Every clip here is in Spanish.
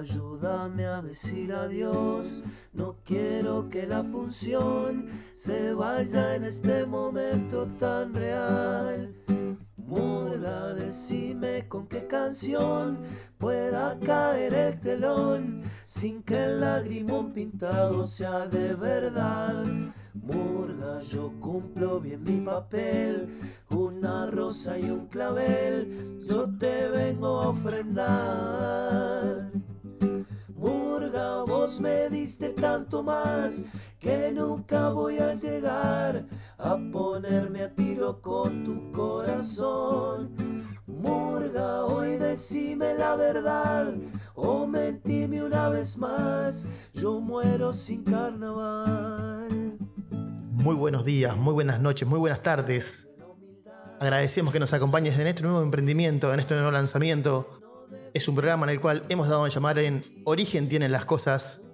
ayúdame a decir adiós. No quiero que la función se vaya en este momento tan real. Murga, decime con qué canción pueda caer el telón sin que el lagrimón pintado sea de verdad. Murga, yo cumplo bien mi papel, una rosa y un clavel, yo te vengo a ofrendar. Me diste tanto más que nunca voy a llegar a ponerme a tiro con tu corazón. Murga, hoy decime la verdad o mentime una vez más, yo muero sin carnaval. Muy buenos días, muy buenas noches, muy buenas tardes. Agradecemos que nos acompañes en este nuevo emprendimiento, en este nuevo lanzamiento. Es un programa en el cual hemos dado a llamar en Origen tienen las cosas.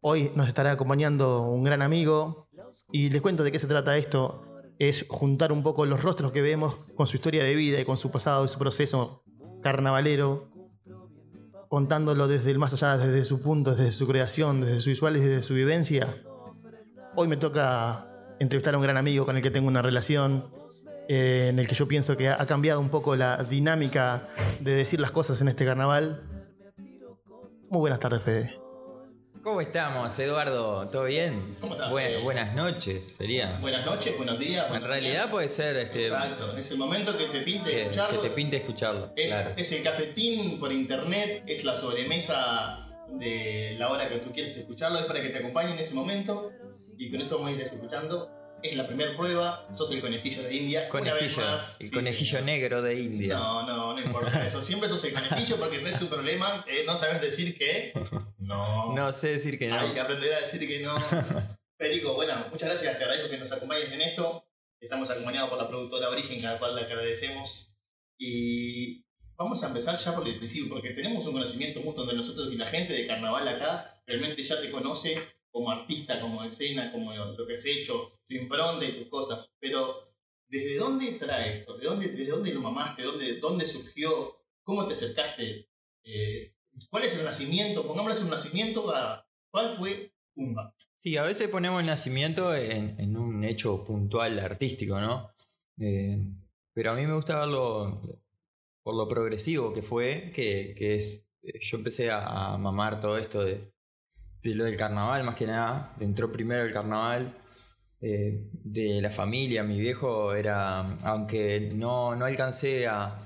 Hoy nos estará acompañando un gran amigo y les cuento de qué se trata esto. Es juntar un poco los rostros que vemos con su historia de vida y con su pasado y su proceso carnavalero, contándolo desde el más allá, desde su punto, desde su creación, desde su visual y desde su vivencia. Hoy me toca entrevistar a un gran amigo con el que tengo una relación, eh, en el que yo pienso que ha cambiado un poco la dinámica de decir las cosas en este carnaval. Muy buenas tardes, Fede. ¿Cómo estamos, Eduardo? ¿Todo bien? ¿Cómo estás, Buen- Fede? buenas noches, sería. Buenas noches, buenos días. En buenos realidad días. puede ser este, Exacto, es el momento que te pinte que, que escucharlo. te pinte escucharlo. es, claro. es el cafetín por internet, es la sobremesa de la hora que tú quieres escucharlo, es para que te acompañe en ese momento y con esto vamos a ir escuchando. Es la primera prueba, sos el conejillo de India. una vez Conejillo, más. el Sí, conejillo sí. negro de India. No, no, no importa eso. Siempre sos el conejillo porque tenés un problema, eh, no sabes decir que no. No sé decir que no. Hay que aprender a decir que no. Federico, bueno, muchas gracias, te agradezco que nos acompañes en esto. Estamos acompañados por la productora Origen, a la cual le agradecemos. Y vamos a empezar ya por el principio, porque tenemos un conocimiento mutuo de nosotros y la gente de carnaval acá realmente ya te conoce como artista, como escena, como lo que has hecho, tu impronta y tus cosas. Pero, ¿desde dónde trae esto? ¿De dónde, ¿Desde dónde lo mamaste? ¿Dónde, dónde surgió? ¿Cómo te acercaste? Eh, ¿Cuál es el nacimiento? Pongámosle un nacimiento a cuál fue Pumba. Sí, a veces ponemos el nacimiento en, un hecho puntual artístico, ¿no? Eh, pero a mí me gusta verlo por lo progresivo que fue, que, es. eh, Yo empecé a mamar todo esto de, de lo del carnaval, más que nada. Entró primero el carnaval. eh, de la familia, mi viejo era. Aunque no, no alcancé a,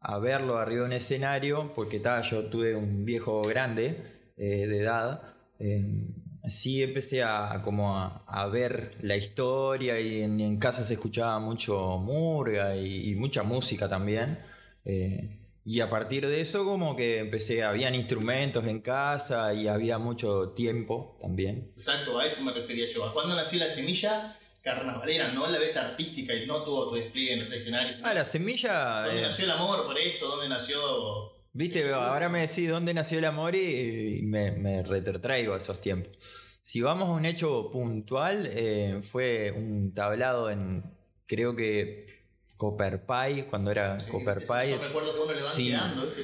a verlo arriba de un escenario, porque ta, yo tuve un viejo grande eh, de edad. eh, sí empecé a, como a, a ver la historia y en, casa se escuchaba mucho murga y, y mucha música también. eh, y a partir de eso como que empecé, habían instrumentos en casa y había mucho tiempo también. Exacto, a eso me refería yo. ¿A cuándo nació la semilla carnavalera, no la beta artística y no tuvo tu despliegue en los escenarios? Ah, la semilla... ¿Dónde eh, nació el amor por esto? ¿Dónde nació...? Viste, ahora me decís dónde nació el amor y, y me, me retrotraigo a esos tiempos. Si vamos a un hecho puntual, eh, fue un tablado en, creo que Copper Pie, cuando era Copper Pie. Yo recuerdo que uno le van Sí.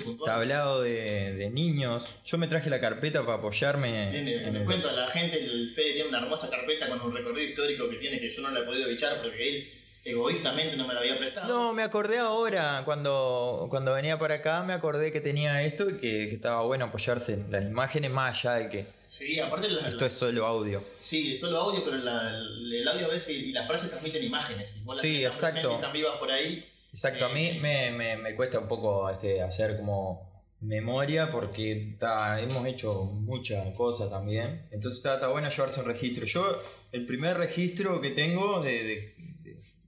Puntual. Tablado de, de niños. Yo me traje la carpeta para apoyarme. Tiene, en les el- cuento a la gente, el Fede tiene una hermosa carpeta con un recorrido histórico que tiene que yo no la he podido bichar porque él egoístamente no me la había prestado. No, me acordé ahora, cuando, cuando venía para acá, me acordé que tenía esto y que, que estaba bueno apoyarse en las imágenes más allá de que Sí, aparte la, esto es solo audio. Sí, solo audio, pero la- el audio a veces y las frases transmiten imágenes. Igual las Sí, están exacto. Están vivas por ahí. Exacto, a mí Eh, me, me- me cuesta un poco este, hacer como memoria porque ta, hemos hecho mucha cosa también. Entonces está, bueno llevarse un registro. Yo, el primer registro que tengo de,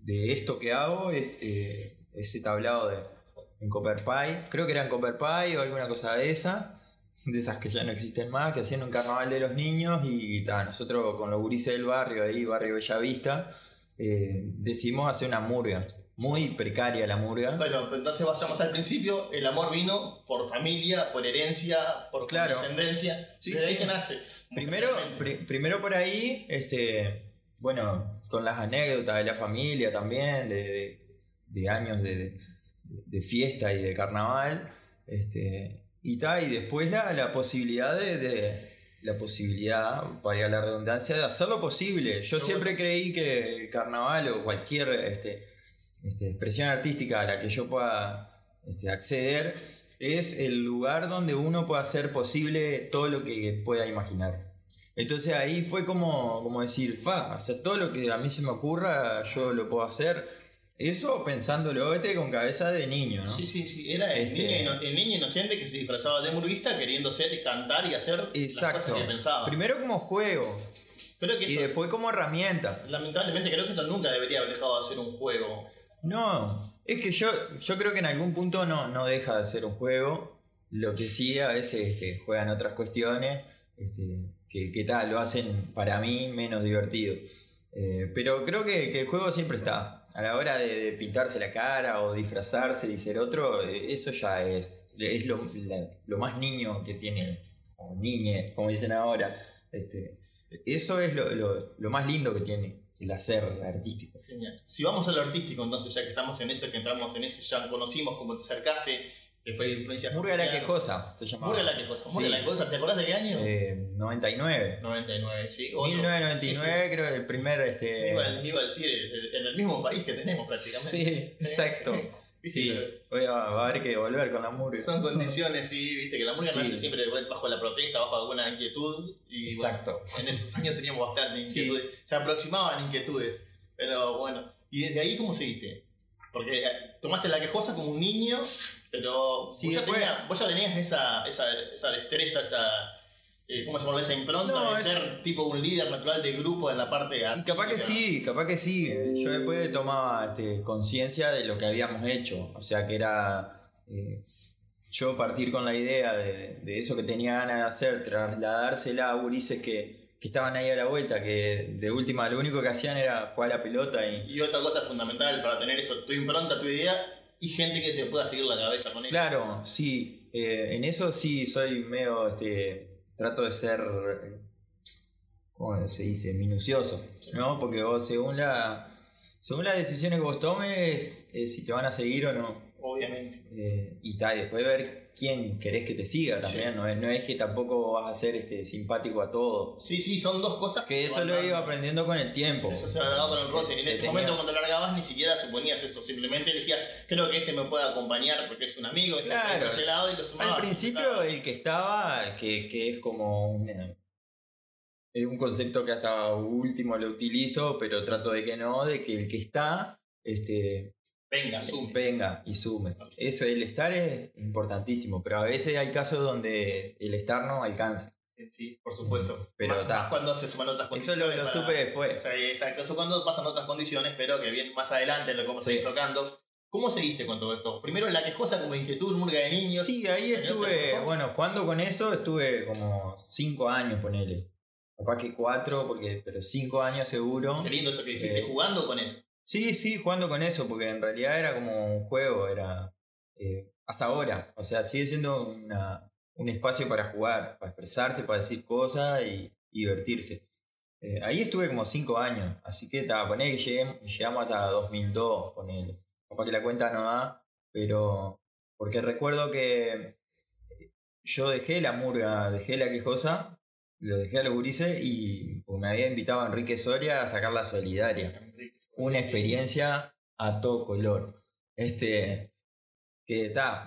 de- esto que hago es eh, ese tablado de, en Copper Pie. Creo que era en Copper Pie o alguna cosa de esa. De esas que ya no existen más, que hacían un carnaval de los niños y ta, nosotros con los gurises del barrio, ahí, barrio Bellavista, eh, decidimos hacer una murga. Muy precaria la murga. Bueno, entonces vayamos al principio. El amor vino por familia, por herencia, por Claro. descendencia. Sí, Desde ahí se nace. Primero, pri- primero por ahí, este, bueno, con las anécdotas de la familia también, de, de- de años de, de- de fiesta y de carnaval, este, y, ta, y después la, la posibilidad de, de- la posibilidad, para la redundancia, de hacer lo posible. Yo siempre creí que el carnaval o cualquier este, este, expresión artística a la que yo pueda este, acceder es el lugar donde uno puede hacer posible todo lo que pueda imaginar. Entonces ahí fue como, como decir, fa, o sea, todo lo que a mí se me ocurra, yo lo puedo hacer. Eso pensándolo este con cabeza de niño, ¿no? Sí, sí, sí. Era el, Este- niño, ino- el niño inocente que se disfrazaba de murguista queriendo ser, cantar y hacer las Exacto. cosas que pensaba. Primero como juego creo que y eso, después como herramienta. lamentablemente, creo que esto nunca debería haber dejado de ser un juego. No, es que yo, yo creo que en algún punto no, no deja de ser un juego. Lo que sí a veces este, juegan otras cuestiones este, que, que tal, lo hacen para mí menos divertido. Eh, pero creo que, que el juego siempre está. A la hora de, pintarse la cara o disfrazarse y ser otro, eh, eso ya es, es lo, más niño que tiene, o niñe, como dicen ahora. Este, eso es lo más lindo que tiene el hacer artístico. Genial. Si vamos a lo artístico, entonces, ya que estamos en eso, que entramos en ese, ya conocimos cómo te acercaste, que fue influencia. Murga la. Quejosa se llamaba. Murga la quejosa. Murga Sí. la quejosa. ¿Te acordás de qué año? Eh, 99. 99, sí. Otro. 1999 creo que el primer este Iba, iba a decir, en el mismo país que tenemos prácticamente. Sí, exacto. Sí, voy a, va a haber que volver con la murga. Son condiciones, sí, viste, que la murga Sí. nace siempre bajo la protesta, bajo alguna inquietud. Y bueno, Exacto. en esos años teníamos bastante Sí. inquietudes. Se aproximaban inquietudes. Pero bueno, ¿y desde ahí cómo seguiste? Porque eh, tomaste la quejosa como un niño, pero Sí, vos, ya después- tenías, vos ya tenías esa, esa, esa destreza, esa. eh, ¿Cómo se llama? Esa impronta No, de es- ser tipo un líder natural de grupo en la parte Y capaz que sí, capaz que sí. Yo después tomaba este, conciencia de lo que habíamos hecho. O sea que era eh, yo partir con la idea de, de eso que tenía ganas de hacer, trasladársela a gurises que, que estaban ahí a la vuelta, que de última lo único que hacían era jugar a la pelota y, Y otra cosa fundamental para tener eso, tu impronta, tu idea y gente que te pueda seguir la cabeza con eso. Claro, sí. eh, en eso sí soy medio, este, trato de ser, ¿cómo se dice? Minucioso, ¿no? Porque vos según la, según las decisiones que vos tomes, eh, si te van a seguir o no. Obviamente. Eh, y tal, después ver quién querés que te siga también. No, es, no es que tampoco vas a ser este, simpático a todo. Sí, sí, son dos cosas Que se eso lo he ido aprendiendo con el tiempo. Eso se va dando con el roce. Y en Que ese tenía- momento cuando largabas ni siquiera suponías eso. Simplemente elegías, creo que este me puede acompañar porque es un amigo, este Claro. de este lado y lo sumabas. Al principio el que estaba, que, que es como un, es un concepto que hasta último lo utilizo, pero trato de que no, de que el que está, este, Venga, sume. venga y sume. Eso, el estar es importantísimo, pero a veces hay casos donde el estar no alcanza. Sí, por supuesto. Pero más, más cuando se suman otras Eso condiciones. lo, lo para- supe después. O sea, exacto, eso cuando pasan otras condiciones, pero que bien más adelante lo vamos a ir tocando. ¿Cómo seguiste con todo esto? Primero la quejosa como inquietud, murga de niños. Sí, ahí ¿Tenías el estuve, bueno, jugando con eso estuve como cinco años, ponele. Capaz que cuatro, porque, pero cinco años seguro. Qué lindo eso que dijiste, Eh, jugando con eso. Sí, sí, jugando con eso, porque en realidad era como un juego, era eh, hasta ahora. O sea, sigue siendo una- un espacio para jugar, para expresarse, para decir cosas y, divertirse. Eh, ahí estuve como cinco años, así que ta, poné que llegué- llegamos hasta 2002, ponele. Capaz que la cuenta no da, pero porque recuerdo que yo dejé la murga, dejé la quejosa, lo dejé a los gurises y pues, me había invitado Enrique Soria a sacar la solidaria una experiencia a todo color. Este, que está,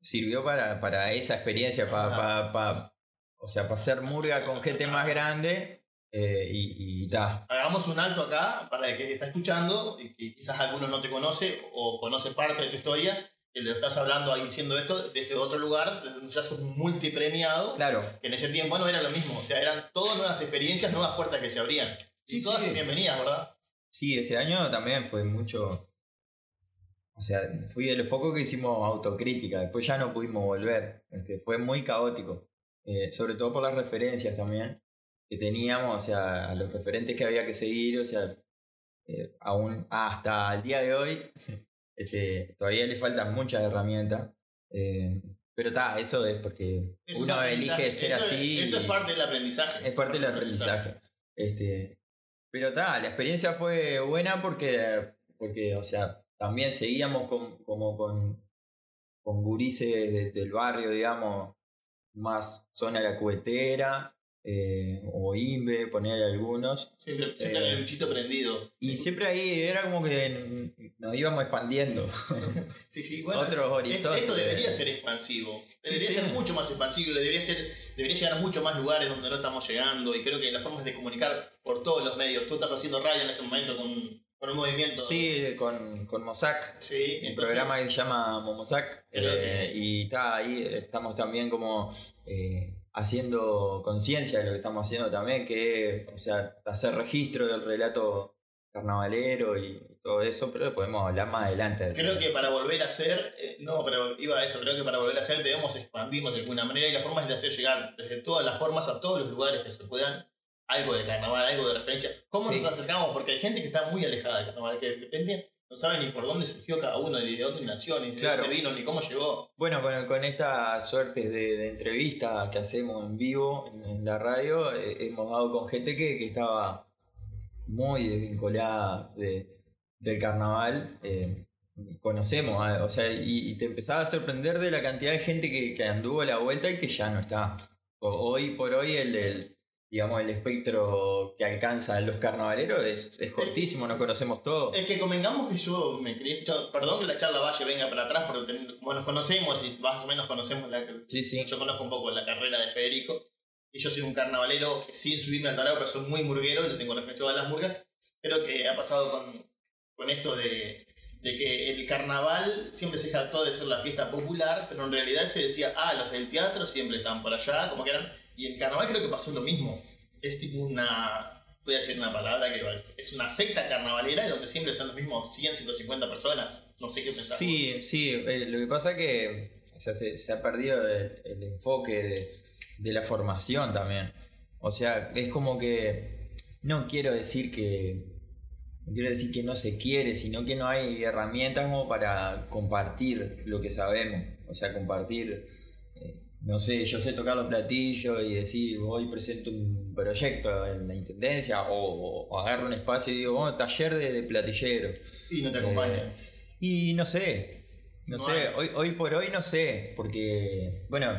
sirvió para, para esa experiencia, para, o sea, para hacer murga con gente más grande eh, y está. Hagamos un alto acá para el que está escuchando y que quizás algunos no te conoce o conoce parte de tu historia, que le estás hablando ahí diciendo esto desde otro lugar, ya sos multipremiado, Claro, que en ese tiempo no era lo mismo, o sea, eran todas nuevas experiencias, nuevas puertas que se abrían. Sí, y todas sí. bienvenidas, ¿verdad? Sí, ese año también fue mucho. O sea, fui de los pocos que hicimos autocrítica, después ya no pudimos volver. Este, fue muy caótico, eh, sobre todo por las referencias también que teníamos, o sea, a los referentes que había que seguir, o sea, eh, aún hasta el día de hoy, este, todavía le faltan muchas herramientas. eh, pero está, eso es porque Eso uno elige ser eso es- así. eso es parte del aprendizaje. es parte del aprendizaje. Este, pero ta, la experiencia fue buena porque, porque o sea, también seguíamos con, como con, con gurises de- del barrio, digamos, más zona la cubetera, eh, o Imbe, poner algunos. Siempre, siempre Eh, el bichito prendido. Y siempre ahí era como que nos íbamos expandiendo. Sí, sí, bueno, otros es- horizontes. Esto debería ser expansivo. Debería sí. ser mucho más expansivo. Debería, ser, debería llegar a muchos más lugares donde no estamos llegando. Y creo que las formas de comunicar por todos los medios. Tú estás haciendo radio en este momento con, con un movimiento. Sí, con, con Mossack. Sí, Un programa que se llama Momosac eh, y está ahí, estamos también como eh, haciendo conciencia de lo que estamos haciendo también, que o sea, hacer registro del relato carnavalero y todo eso, pero lo podemos hablar más adelante. Creo que para volver a ser, eh, no, pero iba a eso, creo que para volver a ser debemos expandirnos de alguna manera y la forma es de hacer llegar desde todas las formas a todos los lugares que se puedan algo de carnaval, algo de referencia. ¿Cómo Sí. nos acercamos? Porque hay gente que está muy alejada del carnaval, que de repente no sabe ni por dónde surgió cada uno, ni de dónde nació, ni de Claro. dónde vino, ni cómo llegó. Bueno, con, con estas suertes de, de entrevistas que hacemos en vivo en, en la radio, eh, hemos dado con gente que, que estaba muy desvinculada de- del carnaval. eh, conocemos, ah, o sea, y, y te empezaba a sorprender de la cantidad de gente que, que anduvo a la vuelta y que ya no está. O- hoy por hoy el, el, digamos, el espectro que alcanzan los carnavaleros es, es cortísimo, nos conocemos todos. Es que convengamos que yo me yo- perdón que la charla vaya venga para atrás, porque ten- como nos conocemos y más o menos conocemos la, Sí, sí. Yo conozco un poco la carrera de Federico. Y yo soy un carnavalero sin subirme al tablero, pero soy muy murguero y lo tengo reflexionado a las murgas. Creo que ha pasado con, con esto de, de que el carnaval siempre se jactó de ser la fiesta popular, pero en realidad se decía, ah, los del teatro siempre están por allá, como que eran. Y en carnaval creo que pasó lo mismo. Es tipo una. Voy a decir una palabra que es una secta carnavalera y donde siempre son los mismos 100, 150 personas. No sé qué pensar. Sí, sí, eh, lo que pasa es que o sea, se, se ha perdido el, el enfoque de, de la formación también. O sea, es como que no quiero decir que no quiero decir que no se quiere, sino que no hay herramientas como para compartir lo que sabemos. O sea, compartir, eh, no sé, yo sé tocar los platillos y decir, hoy presento un proyecto en la intendencia o, o agarro un espacio y digo, oh, taller de, de platilleros. Y no te acompañan. Eh, y no sé, no, No sé, hay. hoy, hoy por hoy no sé, porque, bueno,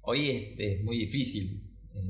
hoy es, es muy difícil, eh,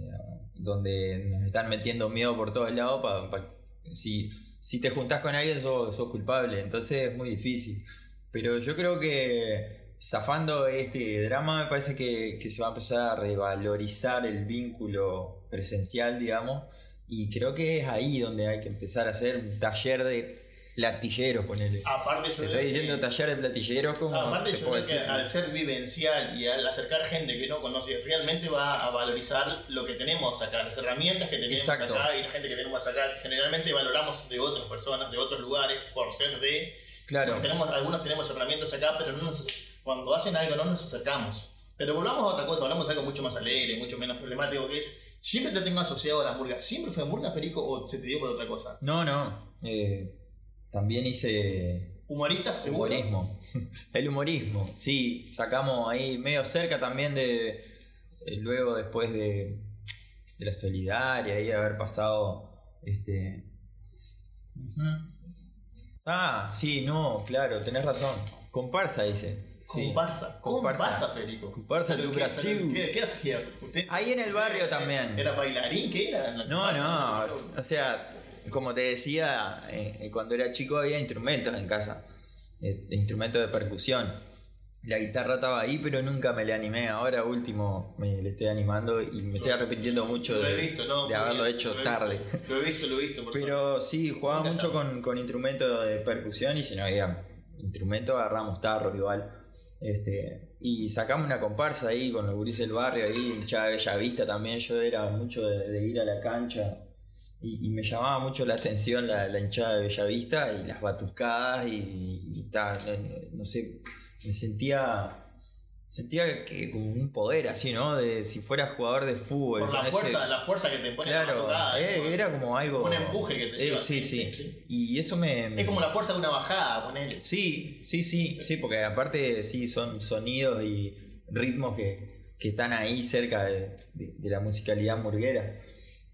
donde nos están metiendo miedo por todos lados, pa- pa- si, si te juntás con alguien sos, sos culpable, entonces es muy difícil. Pero yo creo que zafando este drama me parece que, que se va a empezar a revalorizar el vínculo presencial, digamos, y creo que es ahí donde hay que empezar a hacer un taller de platilleros, ponele. Aparte, yo Te estoy que- diciendo taller de platilleros como Aparte, te yo puedo creo que decir. al ser vivencial y al acercar gente que no conoce, realmente va a valorizar lo que tenemos acá, las herramientas que tenemos Exacto. acá y la gente que tenemos acá. Generalmente valoramos de otras personas, de otros lugares, por ser de. Claro, tenemos, algunos tenemos herramientas acá, pero no nos, cuando hacen algo no nos acercamos. Pero volvamos a otra cosa, hablamos de algo mucho más alegre, mucho menos problemático, que es. Siempre te tengo asociado a la murga. ¿Siempre fue murga, Federico, o se te dio por otra cosa? no, no. eh, también hice ¿Humoristas, seguro? humorismo. El humorismo, sí, sacamos ahí medio cerca también de. eh, luego, después de, de la solidaria y haber pasado. Este. Ah, sí, no, claro, tenés razón. Comparsa dice. Sí. Comparsa. Comparsa. Comparsa, Federico. Comparsa ¿Pero tu Brasil. ¿Qué, qué hacía? ¿Usted? Ahí en el barrio también. ¿Era bailarín? ¿Qué era? en la No, no, o sea, como te decía, eh, cuando era chico había instrumentos en casa, eh, instrumentos de percusión. La guitarra estaba ahí, pero nunca me le animé. Ahora último me le estoy animando y me estoy arrepintiendo mucho de, visto, ¿no? de haberlo bien, hecho lo tarde. Lo he visto, lo he visto. por Pero sí, jugaba mucho con, con instrumentos de percusión y si no había instrumentos agarramos tarros igual. Este, y sacamos una comparsa ahí con los gurises del barrio, ahí hinchada de Bellavista también. Yo era mucho de, de ir a la cancha y, y me llamaba mucho la atención la, la hinchada de Bellavista y las batucadas y, y ta, no, no sé, me sentía... Sentía que como un poder así, ¿no? De si fuera jugador de fútbol. Por la ese- fuerza, la fuerza que te pone la Claro, batucada, eh, era como algo. un empuje que te Eh, lleva. sí, sí. Y eso me. me- Es como la fuerza de una bajada, ponele. Sí, sí, sí, sí, porque aparte sí son sonidos y ritmos que, que están ahí cerca de, de- de la musicalidad murguera.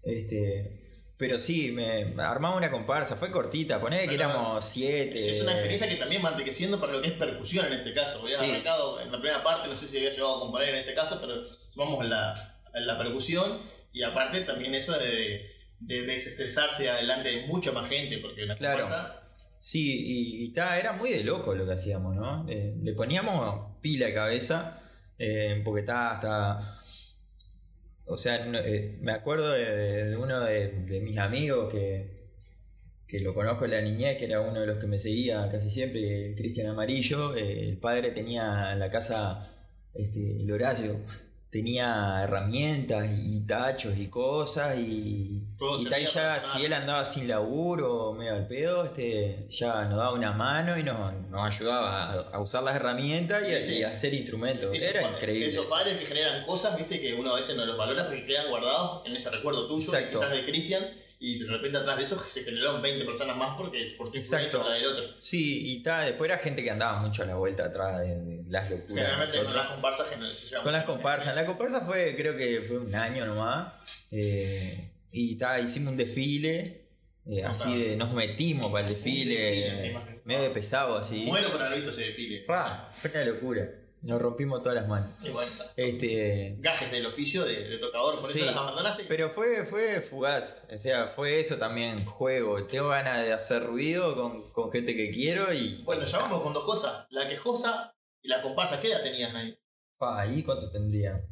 Este, Pero sí, me, armaba una comparsa, fue cortita, poné que éramos siete. Es una experiencia que también va enriqueciendo para lo que es percusión en este caso. Había Sí. arrancado en la primera parte, no sé si había llegado a componer en ese caso, pero vamos en la, la percusión y aparte también eso de, de desestresarse adelante de mucha más gente, porque la Claro. comparsa- Sí, y, y ta, era muy de loco lo que hacíamos, ¿no? Eh, le poníamos pila de cabeza, eh, porque hasta... O sea, no- eh, me acuerdo de, uno de, de mis amigos que, que lo conozco en la niñez, que era uno de los que me seguía casi siempre, Cristian Amarillo. eh, el padre tenía en la casa, este, el Horacio, tenía herramientas y tachos y cosas y, Todo y ta, y servía ya si él andaba sin laburo medio al pedo, este, ya nos daba una mano y nos, nos ayudaba a, a usar las herramientas y a, y a hacer instrumentos. Esos Era increíble. Esos eso. padres que generan cosas, viste, que uno a veces no los valora porque quedan guardados en ese recuerdo tuyo, quizás de Cristian, y de repente atrás de eso se generaron 20 personas más porque por tu Exacto. la del otro. Sí, y ta, después era gente que andaba mucho a la vuelta atrás de, las locuras. Generalmente con las comparsas que se. Con las comparsas. La comparsa fue, creo que fue un año nomás. eh, y ta, hicimos un desfile. eh, así de, nos metimos para el desfile. medio de pesado así. Muero por haber visto ese desfile. Fue una locura. Nos rompimos todas las manos. Y bueno. Este. gajes del oficio de, de tocador, por Sí. eso las abandonaste. Pero fue, fue fugaz, o sea, fue eso también, juego. Tengo ganas de hacer ruido con, con gente que quiero y. Bueno, ya vamos con dos cosas. La quejosa y la comparsa. ¿Qué edad tenías ahí? Pa, ¿y cuánto tendría?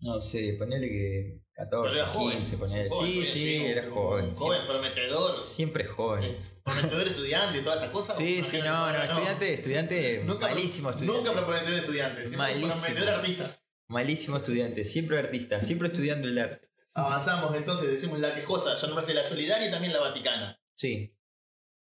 No sé, ponele que 14, Pero era joven. 15, ponele. Joven, sí, sí, era joven. Joven, Siempre, prometedor. siempre joven. eh, Prometedor estudiante y todas esas cosas. Sí, ¿O sí, no, no, estudiante, estudiante, Nunca- malísimo estudiante. Nunca prometedor estudiante. Malísimo. Prometedor artista. Malísimo estudiante, siempre artista, siempre estudiando el arte. Avanzamos entonces, decimos la quejosa, ya nombraste la solidaria y también la vaticana. Sí.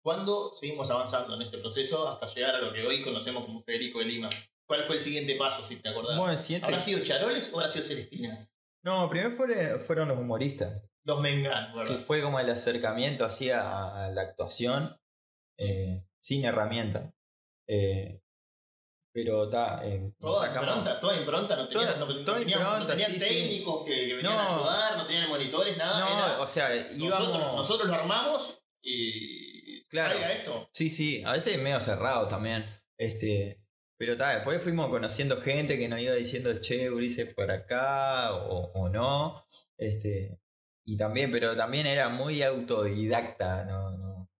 ¿Cuándo seguimos avanzando en este proceso hasta llegar a lo que hoy conocemos como Federico de Lima? ¿Cuál fue el siguiente paso, si te acordás? Bueno, el siguiente- ¿Habrá sido Charoles o habrá sido Celestina? No, primero fue- fueron los humoristas. Los Mengán, que ¿verdad? fue como el acercamiento así a, a la actuación eh, sin herramienta. Eh, pero está. Eh, Toda impronta, toda impronta, no tenían, Toda- no, toda tenían, no impronta, tenían sí, sí. técnicos que, que venían No. a ayudar, no tenían monitores, nada. No, era- o sea, íbamos. nosotros, nosotros lo armamos y Claro. salga esto. Sí, sí, a veces medio cerrado también. Este, pero está, después fuimos conociendo gente que nos iba diciendo, che, Ulises por acá o, o no. Este, y también, pero también era muy autodidacta, ¿no? no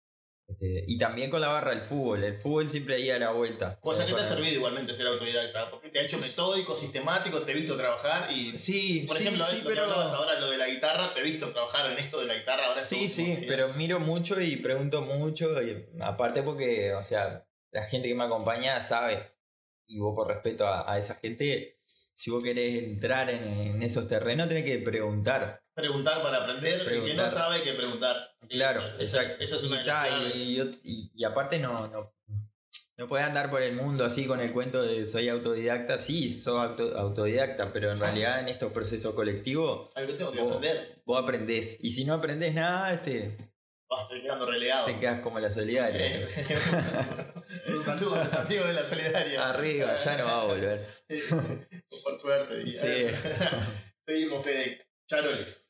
este, y también con la barra del fútbol. El fútbol siempre iba a la vuelta. Cosa que te ha servido igualmente ser autodidacta, porque te ha hecho metódico, sistemático, te he visto trabajar y... Sí, Por sí, ejemplo, sí, esto que pero. hablabas ahora, lo de la guitarra, te he visto trabajar en esto de la guitarra ahora. Sí, sí, pero miro mucho y pregunto mucho. y aparte porque, o sea, la gente que me acompaña sabe. Y vos por respeto a, a esa gente, si vos querés entrar en, en esos terrenos, tenés que preguntar. Preguntar para aprender, y que no Preguntar. sabe que preguntar. Claro, Eso- exacto. Eso es una y, ta, y, y- y aparte no, no, no podés andar por el mundo así con el cuento de soy autodidacta. Sí, soy auto- autodidacta, pero en realidad en estos procesos colectivos tengo que vos, aprender. vos aprendés. Y si no aprendés nada, este, Estoy quedando relegado. te quedas como la solidaria. Eh, un saludo a los amigos de la solidaria. Arriba, ya no va a volver. Por suerte, diría. Sí. Seguimos, Fede. Charoles.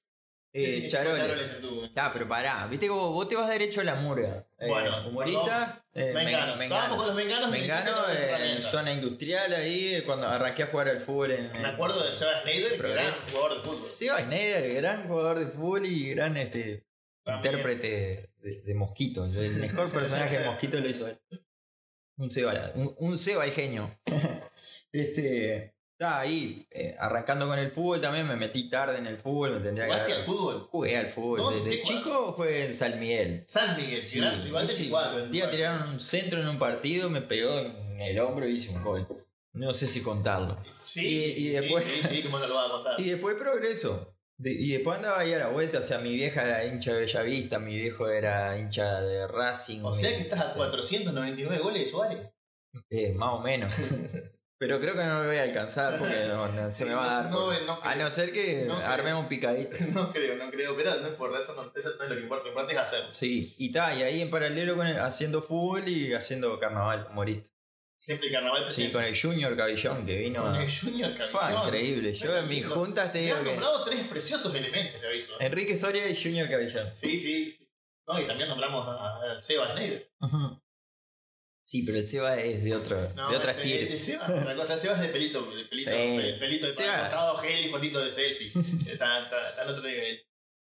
¿Qué Eh, charoles. en tu- Ah, pero pará, viste como vos te vas derecho a la murga. Eh, Bueno, humoristas, eh, Mengano. con los menganos. me Mengano, que no eh, herramientas. zona industrial ahí, cuando arranqué a jugar al fútbol en. Me acuerdo de Seba Schneider, que Progreso. jugador de fútbol. Seba Schneider, gran jugador de fútbol y gran este. Intérprete de, de Mosquito. El mejor personaje de Mosquito lo hizo él. Un Seba, un, un Seba el genio. este. Estaba ahí, eh, arrancando con el fútbol también, me metí tarde en el fútbol, me tendría que ¿Jugaste haber- al fútbol? Jugué al fútbol. Desde ¿Qué chico jugué en San Miguel. San Miguel, Sí, igual igual sí. 24. Un día tiraron un centro en un partido, me pegó en el hombro y hice un gol. No sé si contarlo. Sí, y- después- Sí, sí, ¿cómo no lo vas a contar? Y después progreso. De- y después andaba ahí a la vuelta, o sea, mi vieja era hincha de Bellavista, mi viejo era hincha de Racing. O sea mi- que estás a 499 goles de Suárez. Eh, más o menos. Pero creo que no lo voy a alcanzar porque no, no se me va a dar. No, por- a no ser que armemos un picadito. No creo, no creo, pero no importa, eso no, eso no es lo que importa, lo importante es hacerlo. Sí, y ta, y ahí en paralelo con el- haciendo fútbol y haciendo carnaval humorista. Siempre el carnaval Sí, presente. con el Junior Cabillón que vino. Con el Junior Fue Cabillón. increíble. Yo en mis juntas te Me digo han que. nombrado tres preciosos elementos, te aviso. Enrique Soria y Junior Cabillón. Sí, sí. No, y también nombramos a, a Seba Schneider. Sí, pero el Seba es de, otro, No, de otras el- tiras. el Seba, la cosa, el Seba es de pelito, de pelito, Sí. el pelito de costado, gel y fotito de selfie. está, está, está en otro nivel.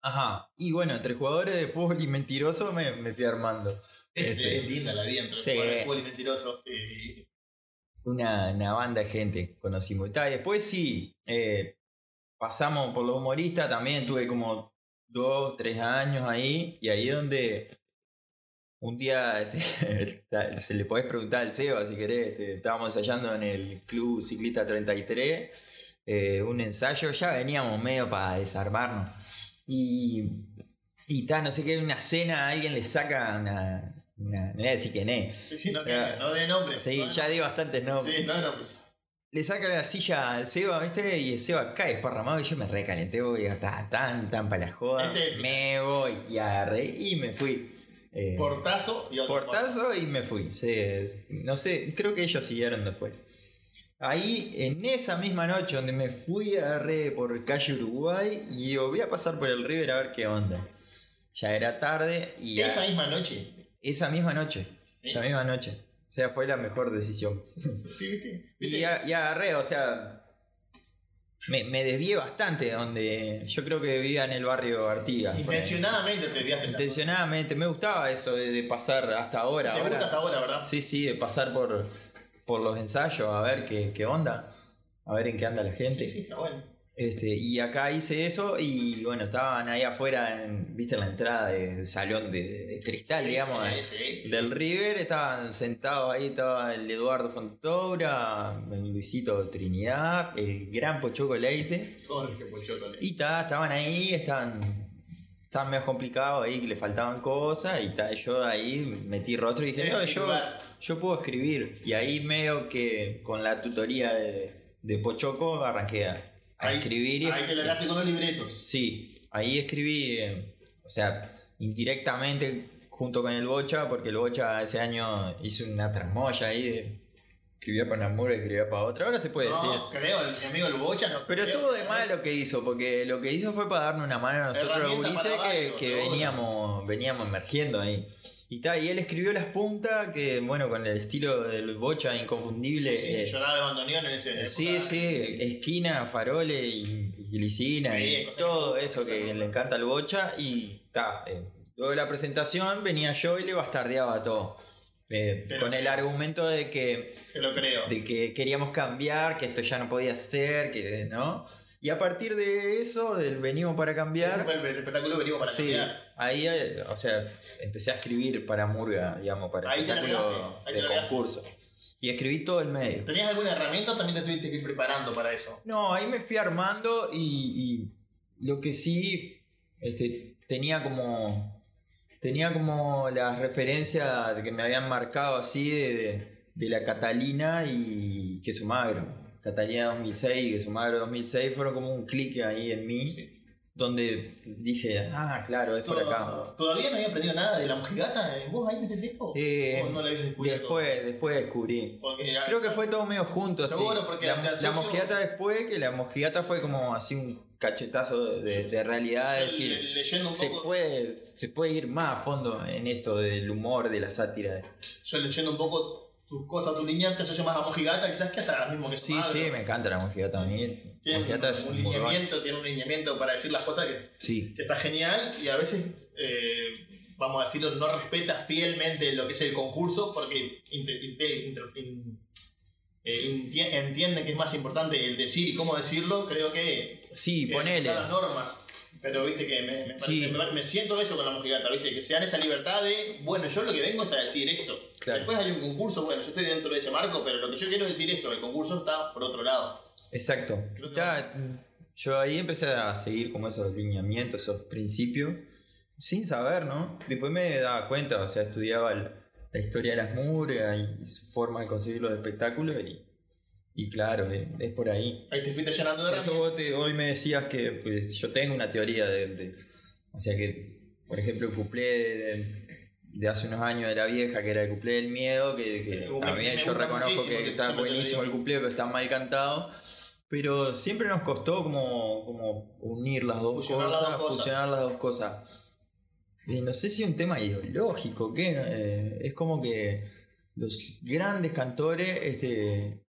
Ajá. Y bueno, entre jugadores de fútbol y mentiroso me, me fui armando. Es, Este. es linda la vida Sí. y mentiroso. Sí. Una, una banda de gente conocimos. Y después sí, eh, pasamos por los humoristas, también tuve como dos, tres años ahí, y ahí donde un día este, se le podés preguntar al Seba si querés, este, estábamos ensayando en el Club Ciclista 33, eh, un ensayo, ya veníamos medio para desarmarnos. Y, y no sé qué, una cena, alguien le saca una... una no voy a decir quién es. Sí, sí, no, que- no de nombres. Sí, no de ya di bastantes nombres. Sí, no de nombres. Le saca la silla al Seba, ¿viste? Y el Seba cae esparramado y yo me recalenté, voy a tan, tan, tan para la joda. Este Me voy y agarré y me fui. Eh, Portazo y otro. portazo y me fui. Sí, no sé, creo que ellos siguieron después. Ahí, en esa misma noche donde me fui, agarré por calle Uruguay y digo, voy a pasar por el River a ver qué onda. Ya era tarde y a- Esa misma noche. Esa misma noche, Sí. esa misma noche. O sea, fue la mejor decisión. Sí, ¿viste? Y agarré, o sea. Me, me desvié bastante de donde. Yo creo que vivía en el barrio Artigas. Intencionadamente te desviaste. Intencionadamente, me gustaba eso de, de pasar hasta ahora. Te ahora- gusta hasta ahora, ¿verdad? Sí, sí, de pasar por, por los ensayos, a ver qué, qué onda, a ver en qué anda la gente. Sí, sí, está bueno. Este, y acá hice eso y bueno, estaban ahí afuera, en, viste, en la entrada del salón de, de cristal, digamos, Sí, sí. del River, estaban sentados ahí, estaba el Eduardo Fontoura, el Luisito Trinidad, el gran Pochoco Leite, Jorge Pochotole. y ta, estaban ahí, estaban, estaban medio complicados ahí, que le faltaban cosas, y ta, yo ahí metí rostro y dije, no, yo, yo puedo escribir, y ahí medio que con la tutoría de, de Pochoco arranqué a, escribir. Ahí te largaste con los libretos. Sí, ahí escribí, eh, o sea, indirectamente junto con el Bocha, porque el Bocha ese año hizo una tramoya ahí de... Escribía para una mura y escribía para otra, ahora se puede decir. No, creo, el, mi amigo el Bocha no Pero creo. estuvo de mal lo que hizo, porque lo que hizo fue para darnos una mano a nosotros los gurises que, que veníamos, veníamos emergiendo ahí. Y, ta, y él escribió las puntas, que bueno, con el estilo del Bocha inconfundible. Sí, eh, lloraba de bandoneón en ese. Sí, sí, esquina, farole y, y glicina Sí, y todo que- eso que que- le encanta al bocha y ta, eh, luego de la presentación venía yo y le bastardeaba todo. Eh, con el argumento de que, Te lo creo. de que queríamos cambiar, que esto ya no podía ser, que no. Y a partir de eso, del venimos para Ese cambiar, fue el espectáculo venimos para sí, cambiar. ahí, eh, o sea, empecé a escribir para Murga, digamos, para Ahí espectáculo ahí te de concurso. Y escribí todo el medio. ¿Tenías alguna herramienta o también te tuviste que ir preparando para eso? No, ahí me fui armando y, y lo que sí este, tenía como tenía como las referencias que me habían marcado así de, de- de la Catalina y Queso Magro. Catalina 2006 y Queso Magro 2006 fueron como un clic ahí en mí donde dije, ah, claro, es por acá. Toda- ¿Todavía no había aprendido nada de la mojigata en vos ahí en ese tiempo? Eh, ¿O no la habías descubierto? Después, después descubrí. Porque, Creo que fue todo medio junto, así. Seguro, porque la, mojigata después, que la mojigata fue como así un cachetazo de, de realidad, Le- es decir, leyendo un se poco, puede, se puede ir más a fondo en esto del humor, de la sátira. yo leyendo un poco tus cosas, tu línea, te asocio más a mojigata, quizás que hasta mismo que Sí, sí, me encanta la mojigata a mí. Tiene Mojigata un, es un lineamiento, tiene un lineamiento para decir las cosas que, Sí, que está genial y a veces, eh, vamos a decirlo, no respeta fielmente lo que es el concurso porque inter- eh, entiende que es más importante el decir y cómo decirlo, creo que sí, que ponele. las normas. Pero viste que me, me, Sí. me- me siento eso con la mojigata, viste, que se dan esa libertad de, bueno, yo lo que vengo es a decir esto. Claro. Después hay un concurso, bueno, yo estoy dentro de ese marco, pero lo que yo quiero decir esto, el concurso está por otro lado. Exacto. Ya, yo ahí empecé a seguir como esos lineamientos, esos principios, sin saber, ¿no? Después me daba cuenta, o sea, estudiaba el- la historia de las murgas y su forma de conseguir los espectáculos y, y claro, es, es por ahí. Ahí te fuiste llenando de Por eso vos te- hoy me decías que pues, yo tengo una teoría de, de- O sea que, por ejemplo, el cuplé de, de hace unos años de la vieja, que era el cuplé del miedo, que, que Me- me también yo reconozco que que está buenísimo el cuplé, pero está mal cantado. Pero siempre nos costó como, como unir las dos Fusionar las cosas, dos cosas. fusionar las dos cosas. Y no sé si es un tema ideológico, ¿qué? Eh, es como que los grandes cantores, este,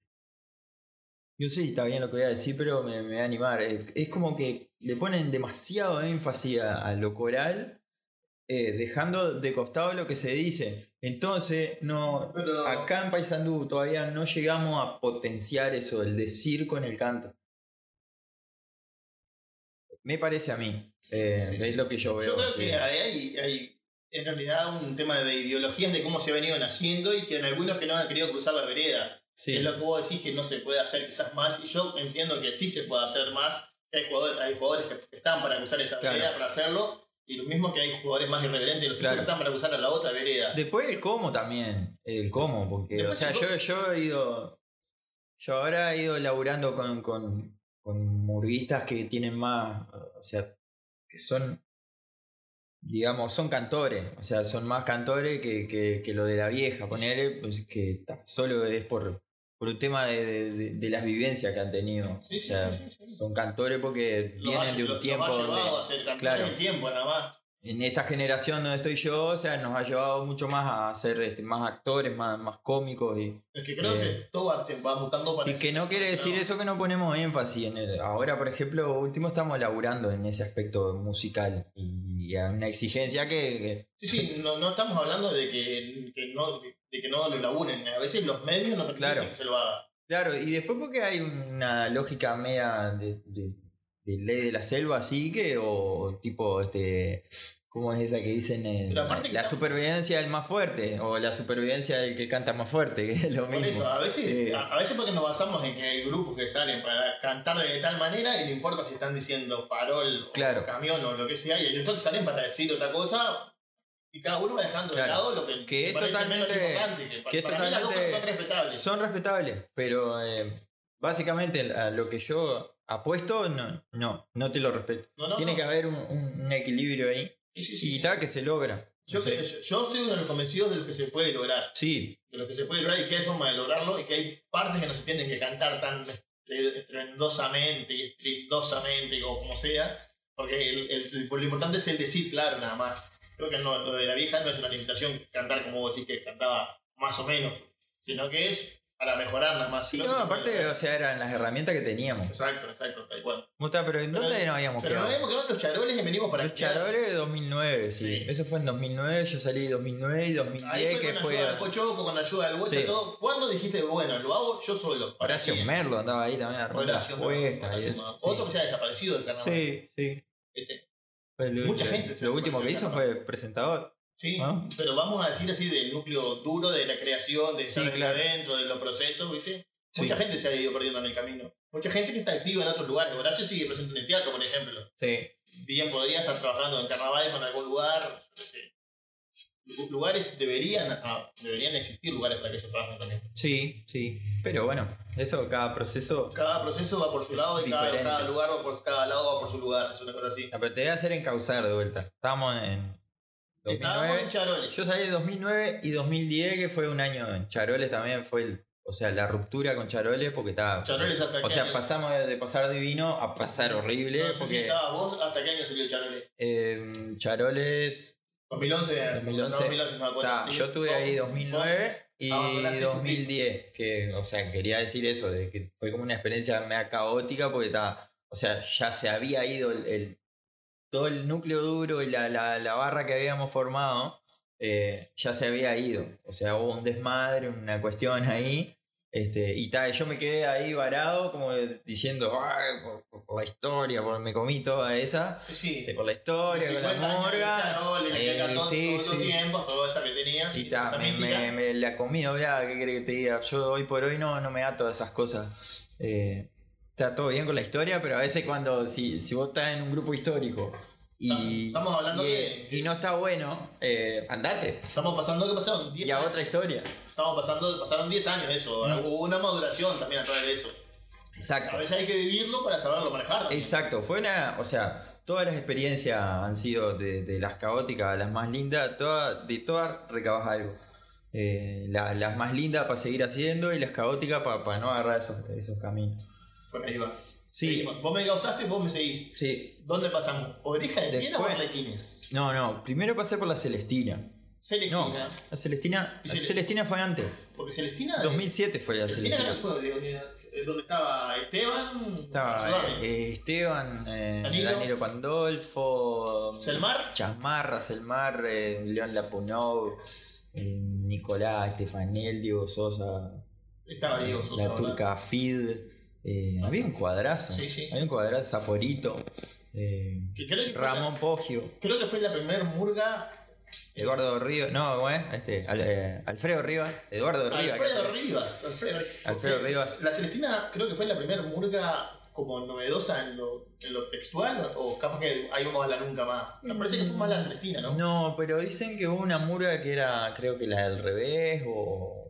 no sé si está bien lo que voy a decir, pero me, me va a animar. Es, es como que le ponen demasiado énfasis a, a lo coral, eh, dejando de costado lo que se dice. Entonces, no, Pero- acá en Paysandú todavía no llegamos a potenciar eso, el decir con el canto. Me parece a mí. eh, Sí, sí. es lo que yo veo. Yo creo sí. que hay, hay, hay, en realidad un tema de ideologías de cómo se ha venido naciendo y que en algunos que no han querido cruzar la vereda. Sí. Es lo que vos decís que no se puede hacer quizás más y yo entiendo que sí se puede hacer más. Hay jugadores, hay jugadores que están para cruzar esa Claro. vereda para hacerlo y lo mismo que hay jugadores más irreverentes los que Claro. están para cruzar a la otra vereda. Después el cómo también. El cómo, porque, Después o sea, yo, yo he ido. Yo ahora he ido laburando con, con, con murguistas que tienen más. O sea, que son. Digamos, son cantores. O sea, son más cantores que, que, que lo de la vieja. Ponele, pues que ta, solo es por, por un tema de, de- de- las vivencias que han tenido. Sí, o sea, sí, sí, son cantores porque Los vienen ha- de un los- tiempo ha donde. a ser claro. del tiempo nada más. en esta generación donde estoy yo, o sea, nos ha llevado mucho más a ser este, más actores, más, más cómicos y, Es que creo Eh, que todo va, va mutando para y que no quiere decir eso que no ponemos énfasis en el. Ahora, por ejemplo, último estamos laburando en ese aspecto musical y a una exigencia que, que- Sí, sí, no, no estamos hablando de que, que no, de que no lo laburen. A veces los medios no permiten Claro. que se lo haga. Claro, y después porque hay una lógica media de, de- de ley de la selva así que, o tipo, este. ¿Cómo es esa que dicen? que la supervivencia del más fuerte, o la supervivencia del que canta más fuerte, que es lo Por mismo. eso, a veces, Eh, a, a veces porque nos basamos en que hay grupos que salen para cantar de tal manera y no importa si están diciendo farol Claro. o camión o lo que sea, y hay otros que salen para decir otra cosa y cada uno va dejando Claro. de lado lo que, Que es menos totalmente- importante. Que, es para mí las dos son respetables. Son respetables, pero eh, básicamente a lo que yo apuesto, no, no, no te lo respeto. No, no, Tiene no. que haber un equilibrio ahí Sí, sí, sí, y tal que se logra. Yo, No sé. yo, yo soy uno de los convencidos de lo que se puede lograr. Sí, de lo que se puede lograr y que hay forma de lograrlo y que hay partes que no se tienen que cantar tan estrendosamente y estrindosamente o como sea, porque el, el- lo importante es el decir claro nada más. Creo que no, lo de la vieja no es una limitación cantar como vos decís que cantaba más o menos, sino que es para mejorar nada más. sí, no, puede aparte, o sea, eran las herramientas que teníamos. Exacto, exacto, tal cual. Muta, pero ¿en Pero- dónde nos habíamos Pero nos quedado? habíamos quedado en los charoles y venimos para Los charoles de 2009, sí. Sí. Eso fue en 2009, yo salí 2009 y Ahí 2010, fue que con fue... ayuda con ayuda del Sí. y todo. ¿Cuándo dijiste, bueno, lo hago yo solo? Horacio? Merlo andaba ahí también Horacio, eso. Otro que se ha desaparecido del carnaval. Sí, sí. Este, Mucha gente Lo último que hizo fue presentador. Sí, pero vamos a decir así del núcleo duro de la creación, de Sí, estar claro. adentro, de los procesos, ¿viste? Sí. Mucha gente se ha ido perdiendo en el camino. Mucha gente que está activa en otros lugares. Horacio sigue presente en el teatro, por ejemplo. Sí. Bien podría estar trabajando en carnaval con algún lugar. sé. Lugares deberían, ah, deberían existir lugares para que ellos trabajen también. Sí, sí. Pero bueno, eso, cada proceso. Cada proceso va por su lado y cada, lugar va por cada lado va por su lugar. Es una cosa así. No, pero te voy a hacer encauzar de vuelta. Estábamos en Estábamos en 2009. Charoles. Yo salí en 2009 y 2010, que fue un año en Charoles también, fue el, o sea, la ruptura con Charoles porque estaba... Charoles hasta O sea, año? pasamos de pasar divino a pasar horrible No sé si porque estabas vos, ¿hasta qué año salió Charoles? eh, Charoles... 2011, 2011. 2011 no me acuerdo. ta, sí. yo estuve ahí 2009 y Abandonaste tu 2010, que, o sea, quería decir eso, de que fue como una experiencia media caótica porque estaba, o sea, ya se había ido el, el- todo el núcleo duro y la, la, la barra que habíamos formado, eh, ya se había ido, o sea, hubo un desmadre, una cuestión ahí. Este, y tal, yo me quedé ahí varado, como diciendo, "Ay, por, la historia, por, me comí toda esa, Sí, sí. eh, por la historia, con la 50 años de morga. Eh, sí, toda esa que tenías. Y ta, me, mística. me, me la comí, ¿verdad? ¿Qué querés que te diga? Yo hoy por hoy no, no me ato a esas cosas. Eh, está todo bien con la historia, pero a veces cuando, si, si vos estás en un grupo histórico y, Estamos hablando y, no está bueno, eh, andate. Estamos pasando, ¿qué pasaron? 10 Y a otra historia. Estamos pasando, pasaron 10 años eso. Mm. Hubo una maduración también a través de eso. A Exacto. veces hay que vivirlo para saberlo manejar. también. Exacto, fue una, o sea, todas las experiencias han sido de, de las caóticas a las más lindas, todas, de todas recabas algo. Eh, la- las más lindas para seguir haciendo y las caóticas para no agarrar esos, esos caminos. Bueno, ahí va. Sí, Seguimos. Vos me causaste y vos me seguís. sí. ¿Dónde pasamos? ¿Oreja de piedra o Después- arlequines? No, no, primero pasé por la Celestina. No, Celestina. la Celestina, ¿Y la Cele- Celestina fue antes. Porque Celestina. 2007 fue la Celestina Celestina. fue de, de- de- donde estaba Esteban. Estaba eh, Esteban, eh, Danilo. Danilo Pandolfo, Selmar. Chasmarra, Selmar, eh, León Lapunov, eh, Nicolás, Estefanel, Diego Sosa, Estaba Diego Sosa. la turca Fid. Eh, había un cuadrazo. Sí, sí. Había un cuadrazo, Saporito, eh, Que creo que fue Ramón la- Poggio, creo que fue la primer murga. Eduardo Rivas, no, ¿cómo es? Este, Al- eh, Alfredo Rivas, Eduardo Rivas. Alfredo Rivas. Alfredo, Rivas. La Celestina creo que fue la primera murga como novedosa en lo, en lo textual o capaz que ahí vamos a la nunca más. Me parece que fue más la Celestina, ¿no? No, pero dicen que hubo una murga que era, creo que la del revés o,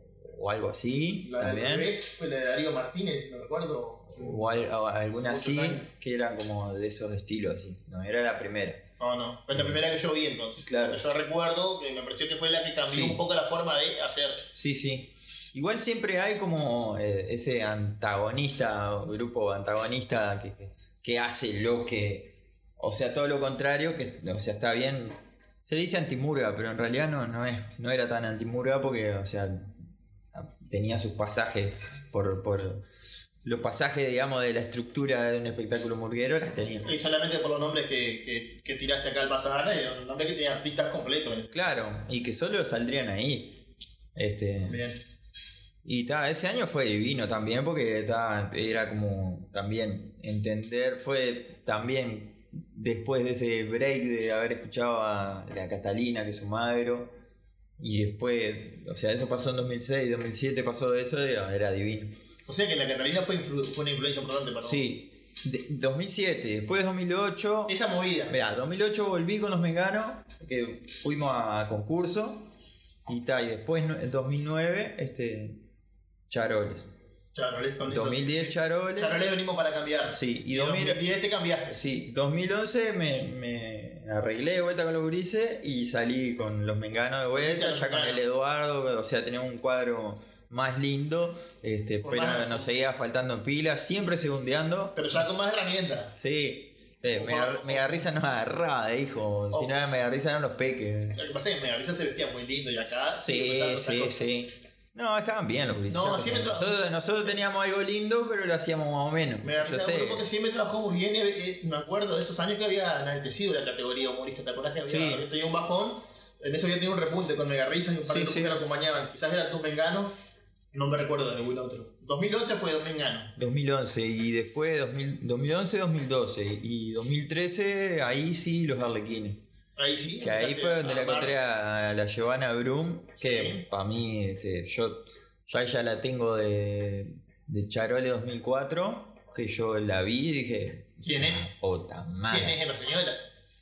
o algo así. La también. fue la de Darío Martínez, no recuerdo. O, al- o alguna así, años. que eran como de esos estilos así. No, era la primera. No, no. Fue la primera que yo vi entonces. Claro. Yo recuerdo que me pareció que fue la que cambió Sí. un poco la forma de hacer. Sí, sí. Igual siempre hay como eh, ese antagonista, grupo antagonista que, que- que hace lo que. O sea, todo lo contrario, que o sea, está bien. Se le dice antimurga, pero en realidad no, no, es, no era tan antimurga porque, o sea, tenía sus pasajes por, por los pasajes, digamos, de la estructura de un espectáculo murguero, las tenía. Y solamente por los nombres que, que, que tiraste acá al pasar, eran los nombres que tenían artistas completos. Claro, y que solo saldrían ahí. Este, Bien. Y ta, ese año fue divino también porque ta, era como también entender, fue también después de ese break de haber escuchado a la Catalina, que es su magro, y después, o sea, eso pasó en 2006, 2007 pasó eso, y era divino. O sea que la Catalina fue, influ- fue una influencia importante para vos. Sí, de- 2007, después 2008, Esa movida. Mirá, 2008 volví con los meganos, que fuimos a concurso, y ta, y después en 2009, este, Charoles. Charoles con eso. 2010 Charoles. Charoles venimos para cambiar. Sí, y Y 2000 2010 te cambiaste. sí, 2011 me, me arreglé de vuelta con los gurises y salí con los menganos de vuelta, ya con el. Eduardo, o sea, tenía un cuadro más lindo, este, Por pero más- nos seguía faltando pilas, siempre segundeando. Pero ya con más herramientas. Sí, eh, Mega- Megarrisa nos agarraba de hijo, si no era Megarrisa eran los peques. Lo que pasa es que Megalisa se vestía muy lindo y acá. Sí, sí, sí. No, estaban bien los gurises. No, siempre nosotros, nosotros teníamos algo lindo, pero lo hacíamos más o menos. Megalisa es un Entonces, grupo que siempre trabajó muy bien. eh, eh, me acuerdo de esos años que había enaltecido la categoría humorista. ¿Te acordás que había, Sí. tenido un bajón? En eso había tenido un repunte con Megarrisa y un par de Sí, que lo acompañaban. Quizás eran tus menganos. No me recuerdo de ningún otro. 2011 fue dos menganos. 2011 y después 2000 2011, 2012 y 2013 ahí sí los arlequines. Ahí sí. Que ahí fue donde la encontré a la Giovanna Brum, que Sí. para mí este, yo ya ella la tengo de, de Charole 2004, que yo la vi y dije, ¿Quién es? puta madre. ¿Quién es la señora?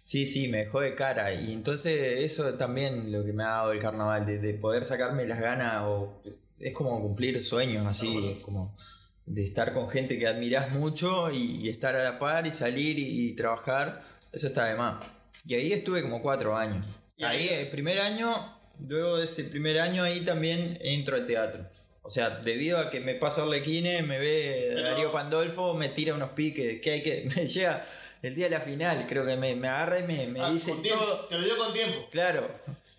Sí, sí, me dejó de cara. Y entonces eso también lo que me ha dado el carnaval, de, de poder sacarme las ganas o es como cumplir sueños así, como de estar con gente que admirás mucho y, y estar a la par y salir y, y trabajar, eso está de más. Y ahí estuve como cuatro años. Y ahí- Ahí el primer año, luego de ese primer año ahí también entro al teatro. O sea, debido a que me paso Arlequines, me ve Pero- Darío Pandolfo, me tira unos piques, que hay que, me llega el día de la final, creo que me, me agarra y me, me Ah, dice con tiempo, todo. Te lo dio con tiempo. Claro,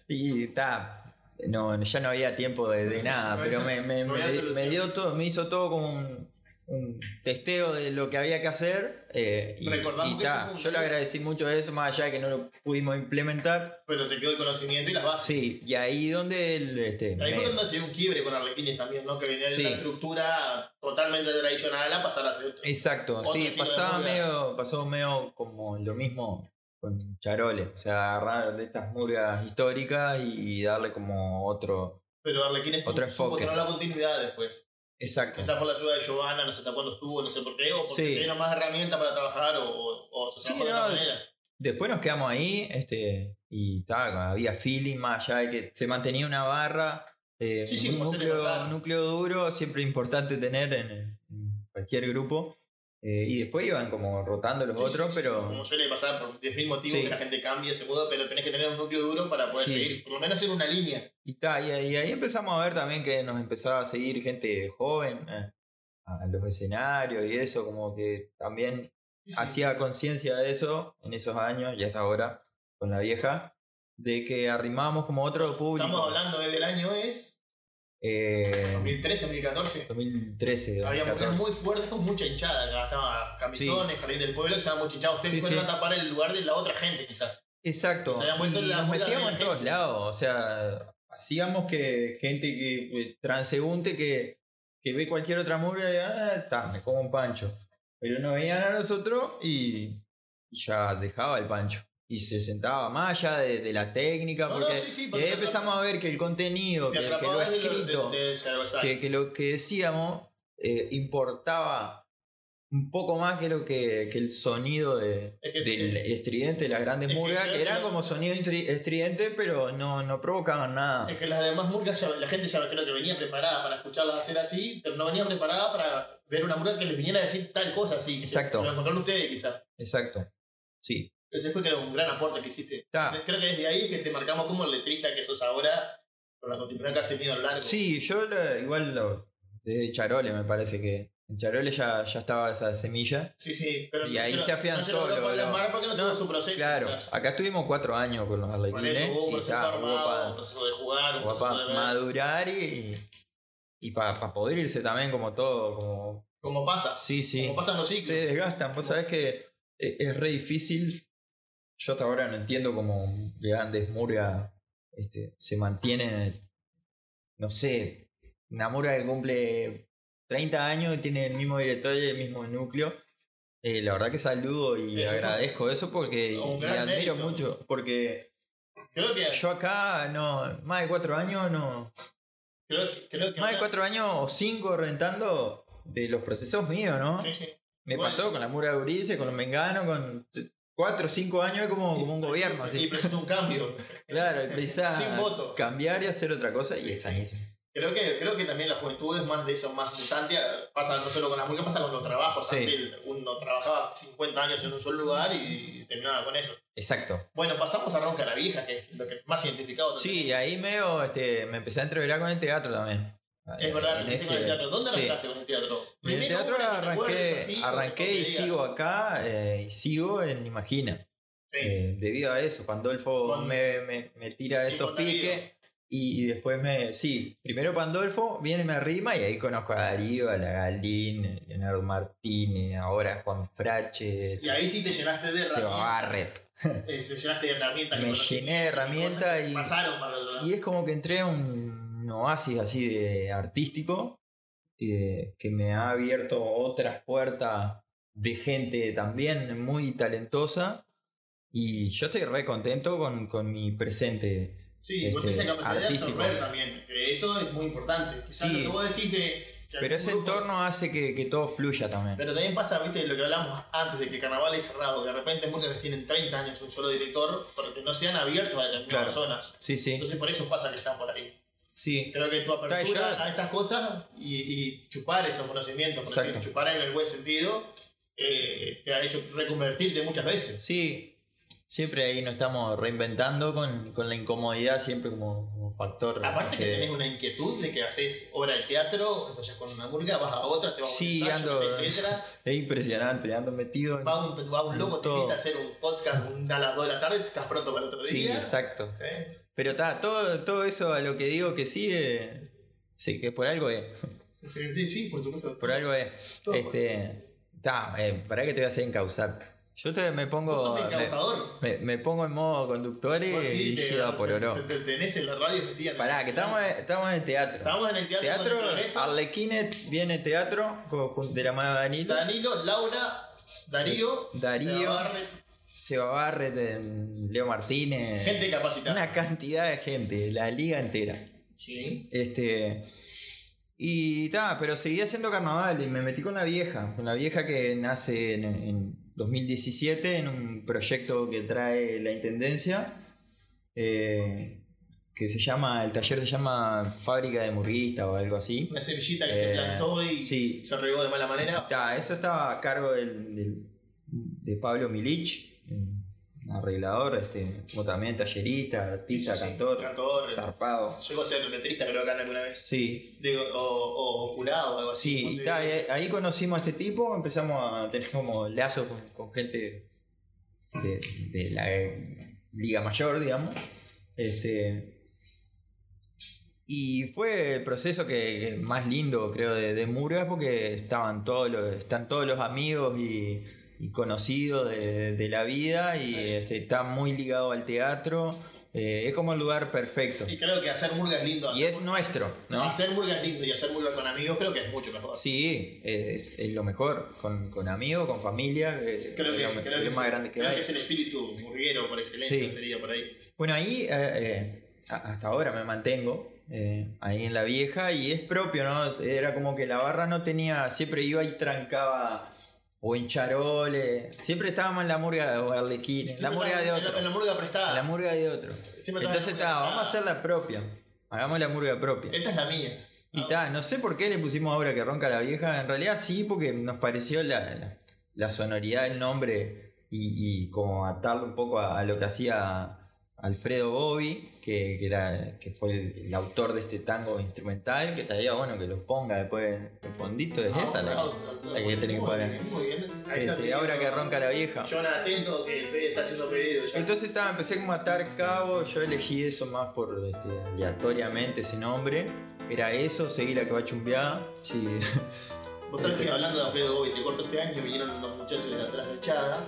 y está. No, ya no había tiempo de, de nada, pero me, me- me- me dio todo, me hizo todo como un, un testeo de lo que había que hacer. eh, y, Recordamos y que ta, yo le agradecí mucho eso, más allá de que no lo pudimos implementar. Pero te quedó el conocimiento y las bases. Sí, y ahí donde el, este, Ahí fue cuando se dio un quiebre con Arlequines también, ¿no? Que venía de una estructura totalmente tradicional a pasar a ser. Exacto, Otro sí, de pasaba medio, pasó medio como lo mismo con Charole, o sea, agarrar de estas murgas históricas y, darle como otro... Pero Arlequines Otro supo tener la continuidad después. Exacto. Quizás por la ayuda de Giovanna, no sé hasta cuándo estuvo, no sé por qué, o porque Sí. tenía más herramientas para trabajar o, o, se Sí, trabajó de no, manera. Después nos quedamos ahí, este, y ta, había feeling más allá de que se mantenía una barra, eh, Sí, un núcleo, núcleo duro, siempre importante tener en, en cualquier grupo. Eh, y después iban como rotando los Sí, otros, sí, pero Como suele pasar por 10.000 motivos Sí. que la gente cambia, se muda, pero tenés que tener un núcleo duro para poder seguir, por lo menos en una línea. Y, ta, y, ahí- y ahí empezamos a ver también que nos empezaba a seguir gente joven eh, a los escenarios y eso, como que también hacía conciencia de eso en esos años y hasta ahora con la vieja, de que arrimábamos como otro público. Estamos hablando desde el año es Eh, 2013, 2014. 2013, Había 2014. muy fuerte con mucha hinchada. Acá estaba Camisones, Jardín del Pueblo, estaban muy hinchados. Ustedes Sí, fueron sí. a tapar el lugar de la otra gente, quizás. Exacto. Se habían vuelto y la nos metíamos en todos lados. O sea, hacíamos que gente que eh, transeúnte que, que ve cualquier otra murga y ah, está, me como un pancho. Pero nos veían a nosotros y, y ya dejaba el pancho. Y se sentaba más allá de, de la técnica, No, no, porque, sí, sí, y ahí empezamos a ver que el contenido, Te que, que lo atrapabas de lo- de- escrito, que, que lo que decíamos eh, importaba un poco más que lo que, que el sonido de, Es que- del estridente de las grandes es murgas, que eran no- como sonido estridente, pero no, no provocaban nada. Es que las demás murgas, ya- la gente ya creo que venía preparada para escucharlas hacer así, pero no venía preparada para ver una murga que les viniera a decir tal cosa así. Exacto. Lo encontraron ustedes, quizás. Exacto. Sí. Ese fue creo un gran aporte que hiciste. Ta. Creo que desde ahí es que te marcamos como el letrista que sos ahora, con la continuidad que has tenido a lo largo. Sí, yo lo- igual lo, desde Charole me parece que en Charole ya, ya estaba esa semilla. Sí, sí, pero Y ahí pero se afianzó, No lo- no, no, su proceso. Claro, acá estuvimos cuatro años con los eso arlequines hubo un y ta, hubo armado, pa- un proceso de jugar, un proceso de ver. madurar y, y para poder irse también como todo, como... Como pasa. Sí, sí. Como pasan los ciclos. Se desgastan, vos sabés que es, es re difícil. Yo hasta ahora no entiendo cómo grandes murgas este, se mantienen, no sé, una murga que cumple 30 años y tiene el mismo director y el mismo núcleo. Eh, la verdad que saludo y Eso agradezco eso porque y admiro mérito. mucho porque Creo que. yo acá no más de cuatro años no creo, creo que más de cuatro años o cinco rentando de los procesos míos, ¿no? Sí, sí. Me Bueno. pasó con la Mura de Urice, con los Menganos, con cuatro o cinco años es como, como un gobierno Y así. presentó un cambio. Claro, y Sin voto. cambiar y hacer otra cosa y es sí. sanísimo. Creo que, creo que también la juventud es más de eso, más mutante. Pasa no solo con las músicas, pasa con los trabajos. Sí. También uno trabajaba 50 años en un solo lugar y terminaba con eso. Exacto. Bueno, pasamos a Ronca la Vieja, que es lo que más identificado. Sí, ahí medio, este, me empecé a entreverar con el teatro también. Es verdad, En ese- el teatro. ¿Dónde sí. arrancaste con el teatro? Y en el teatro arranqué, así, arranqué y sigo acá eh, y sigo en Imagina. Sí. Eh, debido a eso, Pandolfo Con- me, me, me tira y esos piques y después me. Sí, primero Pandolfo viene y me arrima y ahí conozco a Darío, a la Galín, Leonardo Martínez, ahora Juan Frache, Y ahí sí te llenaste de herramientas. Barret. Eh, te llenaste de herramientas. Me llené de herramientas y- lado. Y es como que entré a un oasis así de artístico eh, que me ha abierto otras puertas de gente también muy talentosa. Y yo estoy re contento con, con mi presente. Sí, vos este, tenés la capacidad artístico. de absorber también, eso es muy importante. Quizás Sí. lo que vos decís de... que Pero ese grupo- entorno hace que, que todo fluya también. Pero también pasa, viste, lo que hablamos antes de que el carnaval es cerrado, de repente muchas tienen 30 años un solo director, porque no se han abierto a determinadas Claro. zonas. Sí, sí. Entonces por eso pasa que están por ahí. Sí, Creo que tu apertura ya- a estas cosas y, y chupar esos conocimientos, por decir, chupar en el buen sentido, eh, te ha hecho reconvertirte muchas veces. sí. Siempre ahí nos estamos reinventando con, con la incomodidad siempre como, como factor. Aparte que este, tenés una inquietud de que haces obra de teatro, ensayas con una murga, vas a otra, te vas a un Sí, ensayo, ando- te letra, Es impresionante, ando metido en... va un, va un loco, te invita a hacer un podcast a las 2 de la tarde, estás pronto para el otro Sí, día. exacto. ¿eh? Pero está, todo, todo eso a lo que digo que sí, eh, sí, que por algo es. Sí, sí, por supuesto. Por algo es. Todo. Este. Está, eh, para que te voy a hacer encauzar. Yo te, me pongo. Me, me- me pongo en modo conductor y, sí, te- por oro. te- te- Tenés en la radio metida. Pará, que estamos, estamos en el teatro. Estamos en el teatro. Teatro, viene teatro, con- con- de la mano de Danilo. Danilo, Laura, Darío, Darío. Seba Barret, eh, Leo Martínez. gente capacitada. Una cantidad de gente, la liga entera. Sí. Este. Y ta, pero seguí haciendo carnaval y me metí con la vieja. Con la vieja que nace en, en 2017 en un proyecto que trae la intendencia. eh, que se llama, el taller se llama Fábrica de Murguista o algo así. Una semillita que se Eh, plantó y sí. se regó de mala manera. Está, eso estaba a cargo del, del- de Pablo Milich, arreglador, este, como también tallerista, artista, Sí, sí, cantor, cantor. zarpado. Llegó a ser letrista, creo que acá alguna vez. Sí, Digo, o, o jurado o algo así. sí, bien. y ahí conocimos a este tipo, empezamos a tener como lazos con, con gente de, de la eh, Liga Mayor, digamos. Este, y fue el proceso que, que más lindo, creo, de, de Murgas, porque estaban todos los, están todos los amigos y, y conocidos de, de la vida y este, está muy ligado al teatro. Eh, es como el lugar perfecto. Y creo que hacer murga es lindo. Y es nuestro, ¿no? Hacer murga es lindo y hacer murga con amigos creo que es mucho mejor. Sí, es, es lo mejor, con, con amigos, con familia, eh, Creo que, es lo, creo es que más sí. grande que creo hay. que es el espíritu murguero por excelencia, Sí. sería por ahí. Bueno, ahí eh, eh, hasta ahora me mantengo, ahí en la vieja, y es propio, ¿no? Era como que la barra no tenía, siempre iba y trancaba, o en charoles, siempre estábamos en la murga o arlequines, la murga de estaba en la- otro, En la murga prestada. la murga de otro. Siempre Entonces está, vamos a hacer la propia, hagamos la murga propia. Esta es la mía. Y ta, no sé por qué le pusimos ahora que ronca la vieja. En realidad sí, porque nos pareció la, la, la sonoridad del nombre y, y como atarlo un poco a, a lo que hacía Alfredo Bobby, que, que era, que fue el, el autor de este tango instrumental, que estaría bueno que lo ponga después en fondito. Es Ah, esa la, ah, la que tenés que poner. bien, Muy bien. Ahí está este, ahora que ronca la vieja. John, atento que Fede está haciendo pedido ya. Entonces estaba, empecé como a atar cabo, yo elegí eso más por este, aleatoriamente ese nombre. Era eso, seguí la que va a chumbear. Sí. Vos sabés Este. que hablando de Alfredo Gobi, te corto este año, vinieron unos muchachos de la trasfechada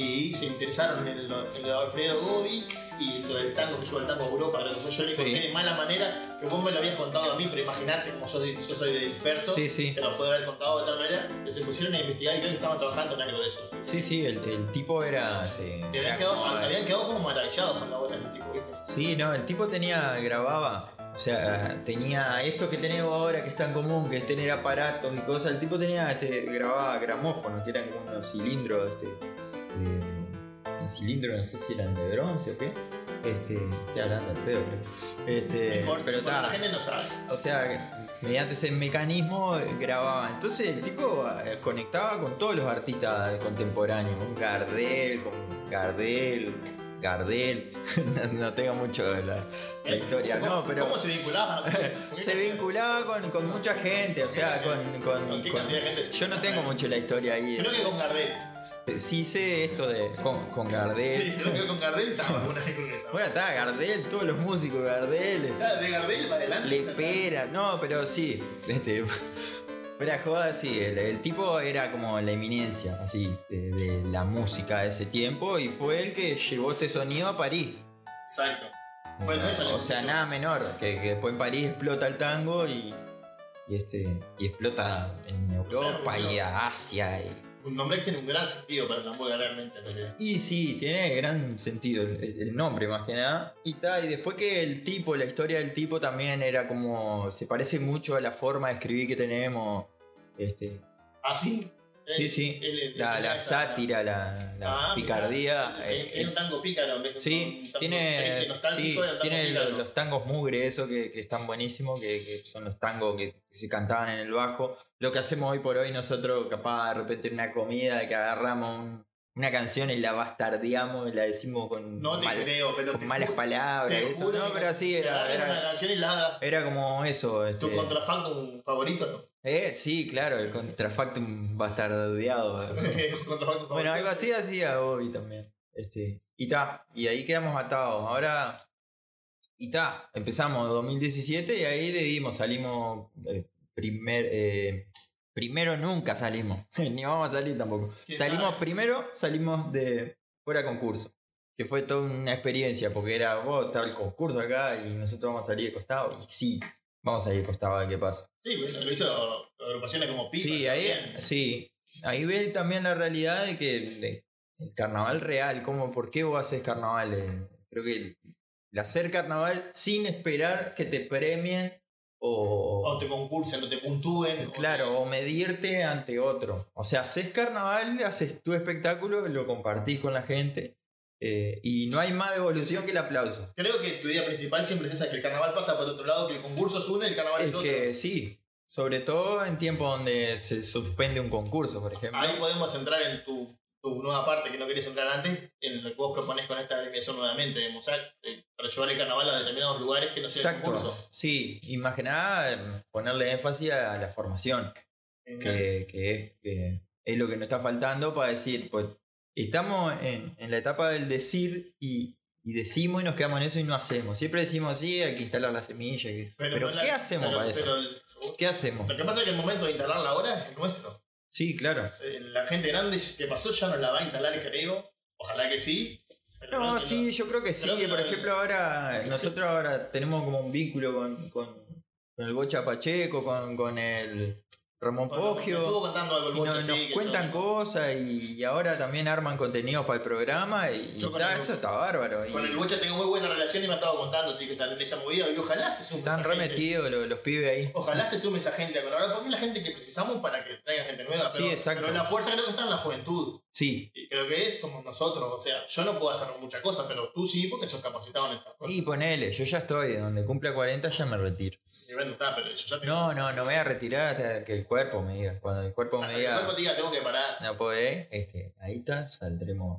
y se interesaron en el, en el Alfredo Gobi y lo del tango que llevó el tango a Europa. Creo que yo le conté Sí. de mala manera que vos me lo habías contado a mí, pero imaginate como yo, soy- yo soy de disperso. Sí, sí. Se lo puede haber contado de tal manera que se pusieron a investigar y creo que estaban trabajando en algo de eso. Sí, sí, el, el tipo era. este, era habían quedado, como- habían quedado como maravillados con la obra del tipo, ¿viste? Sí, no, el tipo tenía, grababa. O sea, tenía esto que tenemos ahora que es tan común, que es tener aparatos y cosas. El tipo tenía, este, grababa gramófonos, que eran como unos cilindros, este. Un cilindro, no sé si eran de bronce o qué. Este, estoy hablando al pedo, creo. No Este, pero porque la está. gente no sabe. O sea, mediante ese mecanismo eh, grababa. Entonces el tipo eh, conectaba con todos los artistas contemporáneos. Con Gardel, con Gardel, Gardel. no, no tengo mucho la, la historia, ¿Cómo- no, pero ¿Cómo se vinculaba? se vinculaba con, con mucha gente. O sea, con. con- ¿Con con- yo no tengo mucho la historia ahí. Creo que con Gardel. Sí sé esto de. con, con Gardel. Sí, creo que con Gardel estaba alguna vez. Bueno, está Gardel, todos los músicos de Gardel. Sea, de Gardel para adelante. Le ya espera, no, pero sí, este, de joda, sí, el, el tipo era como la eminencia, así, de, de la música de ese tiempo y fue el que llevó este sonido a París. Exacto. Bueno, eso o sea, nada menor, que, que después en París explota el tango y, y este, y explota en Europa y a Asia. Y, Un nombre que tiene un gran sentido para la música realmente. en realidad. y sí, tiene gran sentido el, el nombre más que nada. Y tal, y después que el tipo, la historia del tipo también era como. se parece mucho a la forma de escribir que tenemos. Este, ¿Ah, sí? Sí, sí. la, la sátira, la, la Ah, picardía. eh, es- un tango pícaro. de Sí, tango tiene, sí, tiene pícaro. los, tangos mugre, eso que, que están buenísimos, que, que son los tangos que, se cantaban en el bajo. Lo que hacemos hoy por hoy nosotros, capaz de repente en una comida, que agarramos un- una canción y la bastardeamos y la decimos con, No te mal- creo, pero con te malas palabras, eso, no, pero así era, una era, canción y la era como eso. tu Este, contrafan con favorito, ¿no? Eh, sí, claro, el contrafactum bastardeado. Bueno, algo así hacía hoy también. Este, y ta, y ahí quedamos atados. Ahora, y ta, empezamos 2017 y ahí le dimos, salimos eh, primer, eh, primero nunca salimos, ni vamos a salir tampoco. ¿Qué Salimos tal? primero, salimos de fuera concurso, que fue toda una experiencia, porque era, vos estaba el concurso acá y nosotros vamos a salir de costado, y sí, vamos a de costado a ver qué pasa. Sí, lo hizo agrupaciones como Pipa. Sí, ahí, también. sí, ahí ves también la realidad de que el carnaval real, como por qué vos haces carnaval. Eh, Creo que el, el hacer carnaval sin esperar que te premien o, O te concursen, o te puntúen. o claro, o medirte ante otro. O sea, haces carnaval, haces tu espectáculo, lo compartís con la gente Eh, y no hay más devolución que el aplauso. Creo que tu idea principal siempre es esa, que el carnaval pasa por otro lado, que el concurso es uno y el carnaval es, Es otro. que sí, sobre todo en tiempos donde se suspende un concurso, por ejemplo. Ahí podemos entrar en tu, tu nueva parte que no querés entrar antes, en lo que vos proponés con esta agremiación nuevamente, o sea, eh, para llevar el carnaval a determinados lugares que no sea el Exacto, concurso. sí, y más que nada ponerle énfasis a la formación, que, que es, que es lo que nos está faltando para decir, pues estamos en, en la etapa del decir y, y decimos y nos quedamos en eso y no hacemos. Siempre decimos, sí, hay que instalar la semilla, y- pero, la- ¿qué hacemos pero- para eso? pero- ¿Qué hacemos? lo que pasa es que el momento de instalarla ahora es nuestro. Sí, claro. Eh, La gente grande que pasó ya no la va a instalar, creo. Ojalá que sí. pero No, que sí, yo creo que sí. que Por lo- ejemplo, ahora nosotros ahora tenemos como un vínculo con, con, con el Bocha Pacheco, con, con el Ramón Bueno, Poggio. algo Y nos, nos cuentan cosas y, ahora también arman contenidos para el programa y, Yo y con está- el- eso está bárbaro. y Con el Bocha tengo muy buena relación y me ha estado contando, así que está en esa movida. Y ojalá se sume. están esa gente. remetidos los, los pibes ahí. Ojalá se sume esa gente a colaborar, porque es la gente que precisamos para que traiga gente nueva. Sí, Pero, exacto. pero la fuerza creo que está en la juventud. Sí. Y creo que es, somos nosotros. O sea, yo no puedo hacer muchas cosas, pero tú sí, porque sos capacitado en estas cosas. Y ponele, yo ya estoy, de donde cumpla 40 ya me retiro. Pero yo ya. No, no, no me voy a retirar hasta que el cuerpo me diga. Cuando el cuerpo Hasta me que el diga, cuerpo diga, tengo que parar. no podés, este, ahí está, saldremos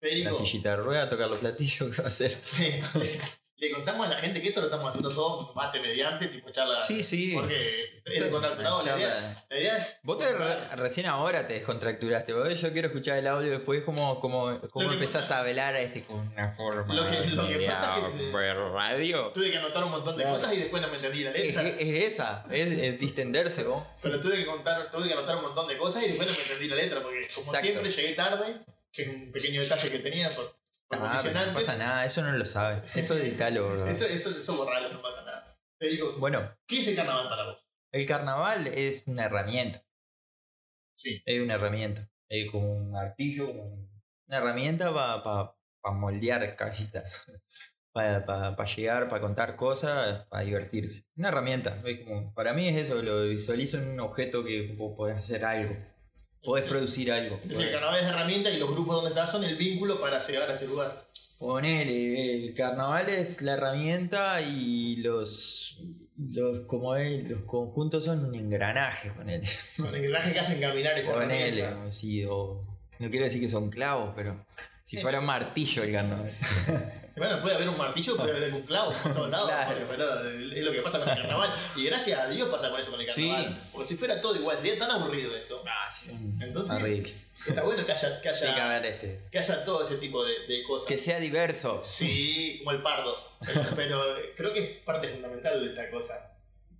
la Federico, sillita de rueda, tocar los platillos, ¿qué va a hacer? le, contamos a la gente que esto lo estamos haciendo todo mate mediante, tipo charla. Sí, sí. Porque es descontracturado. La idea, Charla. la idea es. Vos te re- recién ahora te descontracturaste, vos yo quiero escuchar el audio después como, como, como empezás pasa- a velar a este con una forma Lo que- lo que de pasa es que- ver radio. Tuve que anotar un montón de Claro. cosas y después no me entendí la letra. es- es esa, es, es distenderse vos. Pero tuve que contar, tuve que anotar un montón de cosas y después no me entendí la letra, porque como Exacto. siempre llegué tarde, que es un pequeño detalle que tenía por Ah, pero no pasa nada, eso no lo sabe. Eso editalo, bro. Eso, eso, eso borralo, no pasa nada. Te digo, Bueno, ¿qué es el carnaval para vos? el carnaval es una herramienta. Sí. Es una herramienta. Es como un martillo, como una herramienta para moldear casitas. Para llegar, para contar cosas, para divertirse. Una herramienta. Es como, para mí es eso, lo visualizo en un objeto que podés hacer algo. Podés Sí. producir algo. Entonces el carnaval es herramienta y los grupos donde estás son el vínculo para llegar a este lugar. Ponele, el carnaval es la herramienta y los, los como es, los conjuntos son un engranaje, ponele. Con el engranaje que hacen caminar esa Ponele, herramienta. sí, o- no quiero decir que son clavos, pero si fuera un martillo el carnaval. Bueno, puede haber un martillo, puede haber un clavo por todos lados, Claro. porque, pero es lo que pasa con el carnaval. Y gracias a Dios pasa con eso con el Sí. carnaval. Porque si fuera todo igual, sería tan aburrido esto. Ah, sí, Entonces- horrible. Está bueno que haya, que que haya, haber este. que haya todo ese tipo de, de cosas. Que sea diverso. Sí, como el pardo. Pero creo que es parte fundamental de esta cosa.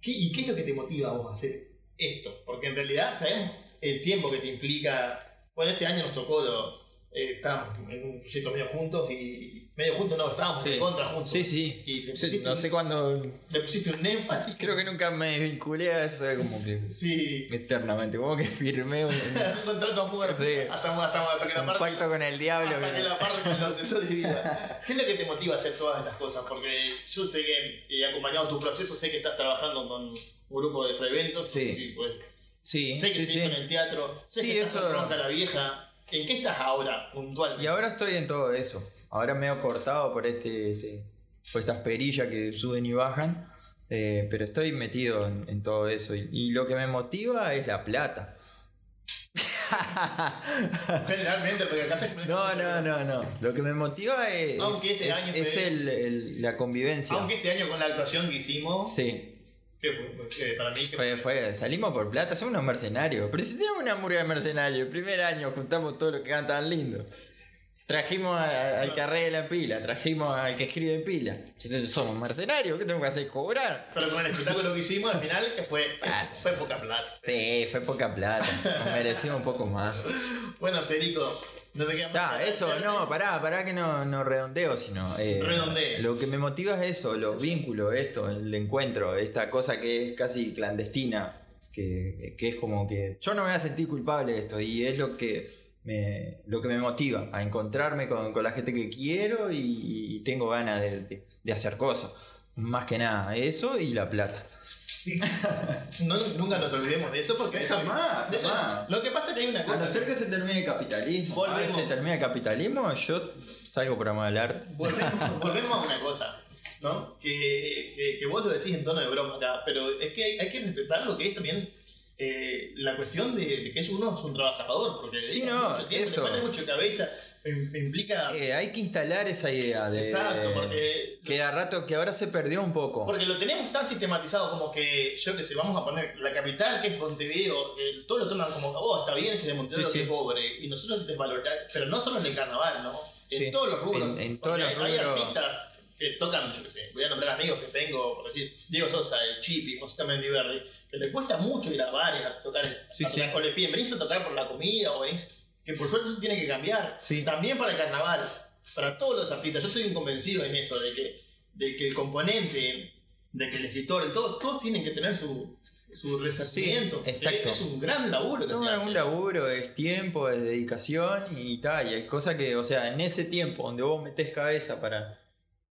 ¿Qué- ¿Y qué es lo que te motiva a vos a hacer esto? Porque en realidad sabemos el tiempo que te implica. Bueno, este año nos tocó, lo, eh, estábamos en un proyecto medio juntos y. Medio juntos no, estábamos Sí. en contra juntos. Sí, sí. Y le Sí, pusiste, no un, sé cuándo. le pusiste un énfasis. Creo que nunca me vinculé a eso, es como que. Sí. Eternamente, como que firmé un, un contrato a muerte. Sí. Hasta, hasta, hasta que la un parte. pacto con el diablo. Hasta que la parca los los divida. ¿Qué es lo que te motiva a hacer todas estas cosas? Porque yo sé que, he acompañado tu proceso, sé que estás trabajando con un grupo de eventos. Sí. pues, Sí, sé que sí, sí. con el teatro. Sé Sí, que estás eso- con la Vieja. ¿En qué estás ahora, puntualmente? Y ahora estoy en todo eso. Ahora me he cortado por este, este- por estas perillas que suben y bajan. eh, pero estoy metido en, en todo eso. Y, y lo que me motiva es la plata. Generalmente, porque acá se... No, no, no, no. Lo que me motiva es, este es, el- la convivencia. Aunque este año con la actuación que hicimos, Sí, ¿qué fue? Para mí, que fue, fue, salimos por plata, somos unos mercenarios. Pero si tenemos una murga de mercenarios, el primer año juntamos todo lo que cantan lindo. Trajimos a- al carré de la pila, trajimos al que escribe pila. Si somos mercenarios, ¿qué tenemos que hacer? ¿Cobrar? Pero con el espectáculo que hicimos al final, que fue, fue poca plata. Sí, fue poca plata. Nos merecimos un poco más. Bueno, Federico, no Ta, que eso, no, pará, pará que no, no redondeo, sino. eh, Redondee. Lo que me motiva es eso, los vínculos, esto, el encuentro, esta cosa que es casi clandestina, que, que es como que. Yo no me voy a sentir culpable de esto, y es lo que me, lo que me motiva, a encontrarme con, con la gente que quiero y, y tengo ganas de, de- de hacer cosas. Más que nada, eso y la plata. No, nunca nos olvidemos de eso porque eso, Jamás, de eso- jamás. lo que pasa es que hay una A cosa no ser que se termine el capitalismo. Volvemos. A se termine el capitalismo, yo salgo por amor al arte. Volvemos, volvemos a una cosa, ¿no? Que, que, que vos lo decís en tono de broma acá, pero es que hay, hay que respetar lo que es también eh, la cuestión de, de que es uno es un trabajador, porque Sí, no, mucho tiempo, eso. mucho cabeza, implica... Eh, hay que instalar esa idea de. exacto, porque... Que a rato, que ahora se perdió un poco. Porque lo tenemos tan sistematizado como que, yo que sé, vamos a poner la capital que es Montevideo, eh, todo lo toman como, oh, está bien que es de Montevideo Sí, que sí. es pobre, y nosotros desvaloramos, pero no solo en el carnaval, ¿no? En Sí, todos los rubros. en- en todos los hay, hay rubros. artistas que tocan, yo que sé, voy a nombrar amigos que tengo, por decir, Diego Sosa, el Chipi, José Mendiberri, que le cuesta mucho ir a bares a tocar, Sí, a sí. o le piden, venís a tocar por la comida, o venís, que por suerte eso tiene que cambiar. Sí. También para el carnaval, para todos los artistas, yo soy un convencido en eso, de que, de que el componente, de que el escritor, todo, todos tienen que tener su, su. Sí, exacto. Es un gran laburo No, es un laburo, es tiempo, es dedicación y tal. Y hay cosas que, o sea, en ese tiempo donde vos metés cabeza para,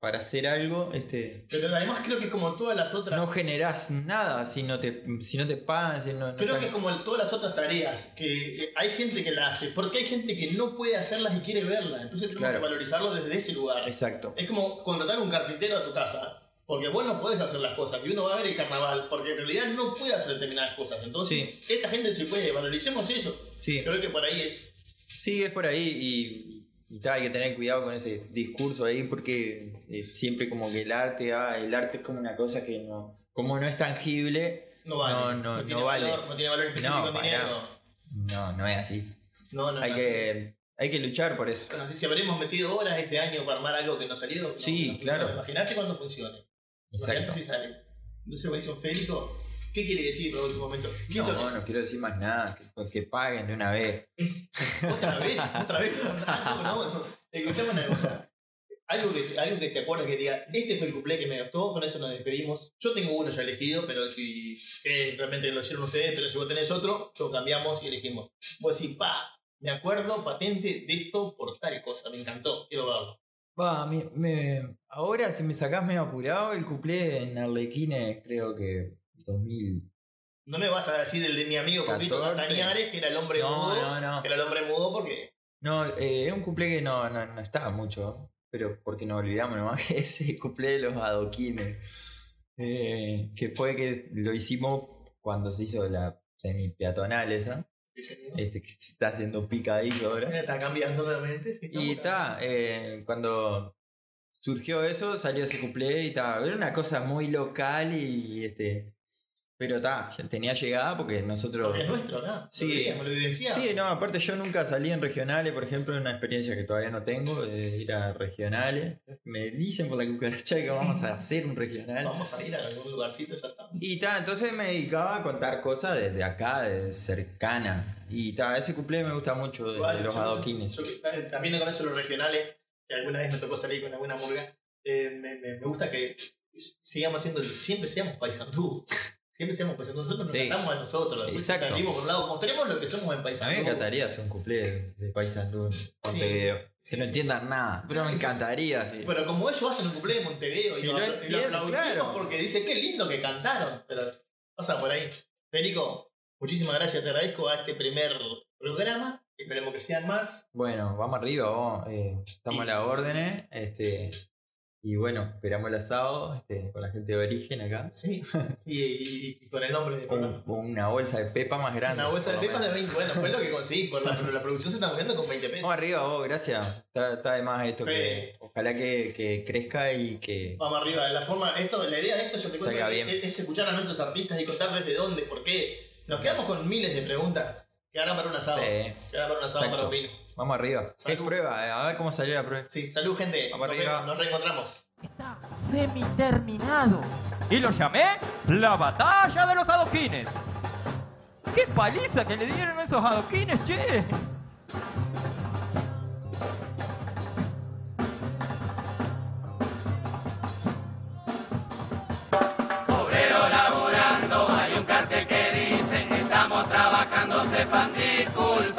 para hacer algo, este, Pero además creo que como todas las otras... no generás nada si no te, si no te pagan, si no, no Creo que como todas las otras tareas, que hay gente que la hace, porque hay gente que no puede hacerlas y quiere verlas. Entonces tenemos Claro. que valorizarlo desde ese lugar. Exacto. Es como contratar un carpintero a tu casa. Porque vos no podés hacer las cosas y uno va a ver el carnaval, porque en realidad no puede hacer determinadas cosas. Entonces, esta gente se puede, valoricemos eso. Sí, Creo que por ahí es. sí, es por ahí y, y hay que tener cuidado con ese discurso ahí porque eh, siempre como que el arte, ah, el arte es como una cosa que no, como no es tangible, No vale. No, no, tiene no vale. valor, no tiene valor específico No, dinero. no, no es así. No, no, Hay no. que, hay que luchar por eso. Bueno, así si habremos metido horas este año para armar algo que no salió. Sí, claro. Imagínate cuando funcione. Exacto. Imagínate si sale. Entonces, Mauricio Férico, ¿qué quiere decir por último momento? ¿Qué es lo No, no quiero decir más nada, que, que paguen de una vez. Otra vez, otra vez. No, no, no. Escuchame una cosa. Algo que, algo que te acuerdas que diga, este fue el cuplé que me gustó, con eso nos despedimos. Yo tengo uno ya elegido, pero si eh, realmente lo hicieron ustedes, pero si vos tenés otro, lo cambiamos y elegimos. Vos decís, pa, me acuerdo patente de esto por tal cosa, me encantó, quiero verlo. Va, me, me- ahora si me sacás medio apurado, el cuplé en Arlequines creo que 2000. No me vas a decir el de mi amigo Coquito 14. Castañares, que era el hombre No, mudo. no, no. Que era el hombre mudo porque. No, eh, es un cuplé que no, no, no estaba mucho, pero porque nos olvidamos nomás que ese cuplé de los adoquines. eh, que fue que lo hicimos cuando se hizo la semi peatonal esa. Este que se está haciendo picadillo ahora. Está cambiando nuevamente. sí, Y está, eh, cuando surgió eso, salió ese cuplé y está. Era una cosa muy local y este. Pero está, tenía llegada porque nosotros. Porque es nuestro acá. Sí. Lo lo. Sí, no, aparte yo nunca salí en regionales, por ejemplo, una experiencia que todavía no tengo, de ir a regionales. Me dicen por la cucaracha que vamos a hacer un regional. Vamos a ir a algún lugarcito, ya está. Y ta, entonces me dedicaba a contar cosas desde acá, de cercana. Y ta, ese cuplé me gusta mucho de, Igual, de los yo- adoquines. yo eh, también con eso los regionales, que alguna vez me tocó salir con alguna murga, eh, me, me- me gusta que sigamos siendo, siempre seamos paisandú. Siempre seamos paisandú. Nosotros nos Sí. a nosotros. Exacto. Salimos por un lado, mostremos lo que somos en A mí paisandú. me encantaría hacer un cuplé de, Paysandú en Montevideo. sí, que no entiendan nada, pero me encantaría, sí. Pero como ellos hacen un cumpleaños de Montevideo y, Y lo, lo y lo entiendo, aplaudimos claro. porque dice qué lindo que cantaron. Pero pasa por ahí. Federico, muchísimas gracias, te agradezco a este primer programa. Esperemos que sean más. Bueno, vamos arriba, vos. eh, estamos a las órdenes. Este, y bueno, esperamos el asado este, con la gente de origen acá. Sí. Y, y- y con el nombre del O un- una bolsa de pepa más grande. Una bolsa de pepas de menos. 20. Bueno, fue lo que conseguí. Por la, pero la producción se está moviendo con 20 pesos. Vamos arriba, vos, gracias. Está, está de más esto Sí. que ojalá que, que crezca y que. Vamos arriba. La forma, esto, la idea de esto, yo te cuento, es, escuchar a nuestros artistas y contar desde dónde, por qué. Nos quedamos con miles de preguntas que harán para un asado. Sí, Que harán para un asado Exacto. para un vino. Vamos arriba. ¿Qué Salud. prueba? Eh, A ver cómo salió la prueba. Sí, salud, gente. Vamos Nos, arriba. vemos, nos reencontramos. Está semi-terminado. Y lo llamé la batalla de los adoquines. ¡Qué paliza que le dieron a esos adoquines, che! El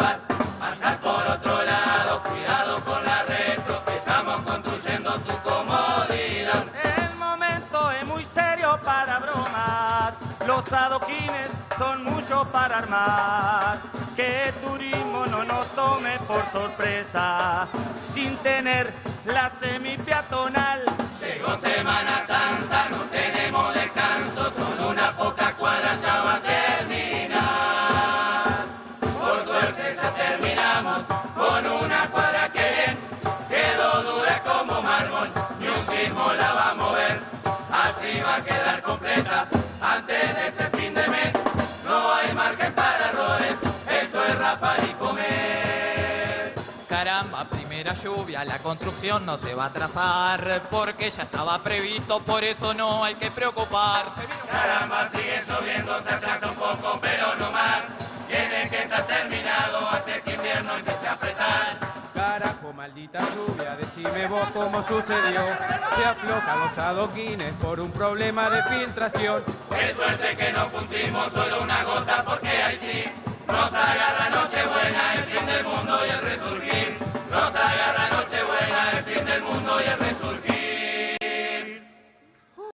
Los adoquines son mucho para armar. que turismo no nos tome por sorpresa, sin tener la semipeatonal. Llegó Semana Santa, no tenemos descanso, solo una poca cuadra ya va a terminar. Por suerte ya terminamos con una cuadra que bien quedó dura como mármol, ni un sismo la va a mover, así va a quedar completa antes de este fin de mes. No hay margen para errores, esto es rapar y comer. Caramba, primera lluvia, la construcción no se va a atrasar porque ya estaba previsto, por eso no hay que preocuparse. Caramba, sigue lloviendo, se atrasa un poco, pero no más. Tiene que estar terminado antes que invierno empiece a maldita lluvia, decime vos cómo sucedió. Se aflojan los adoquines por un problema de filtración. Qué suerte que no pusimos solo una gota porque ahí sí nos agarra Nochebuena, el fin del mundo y el resurgir.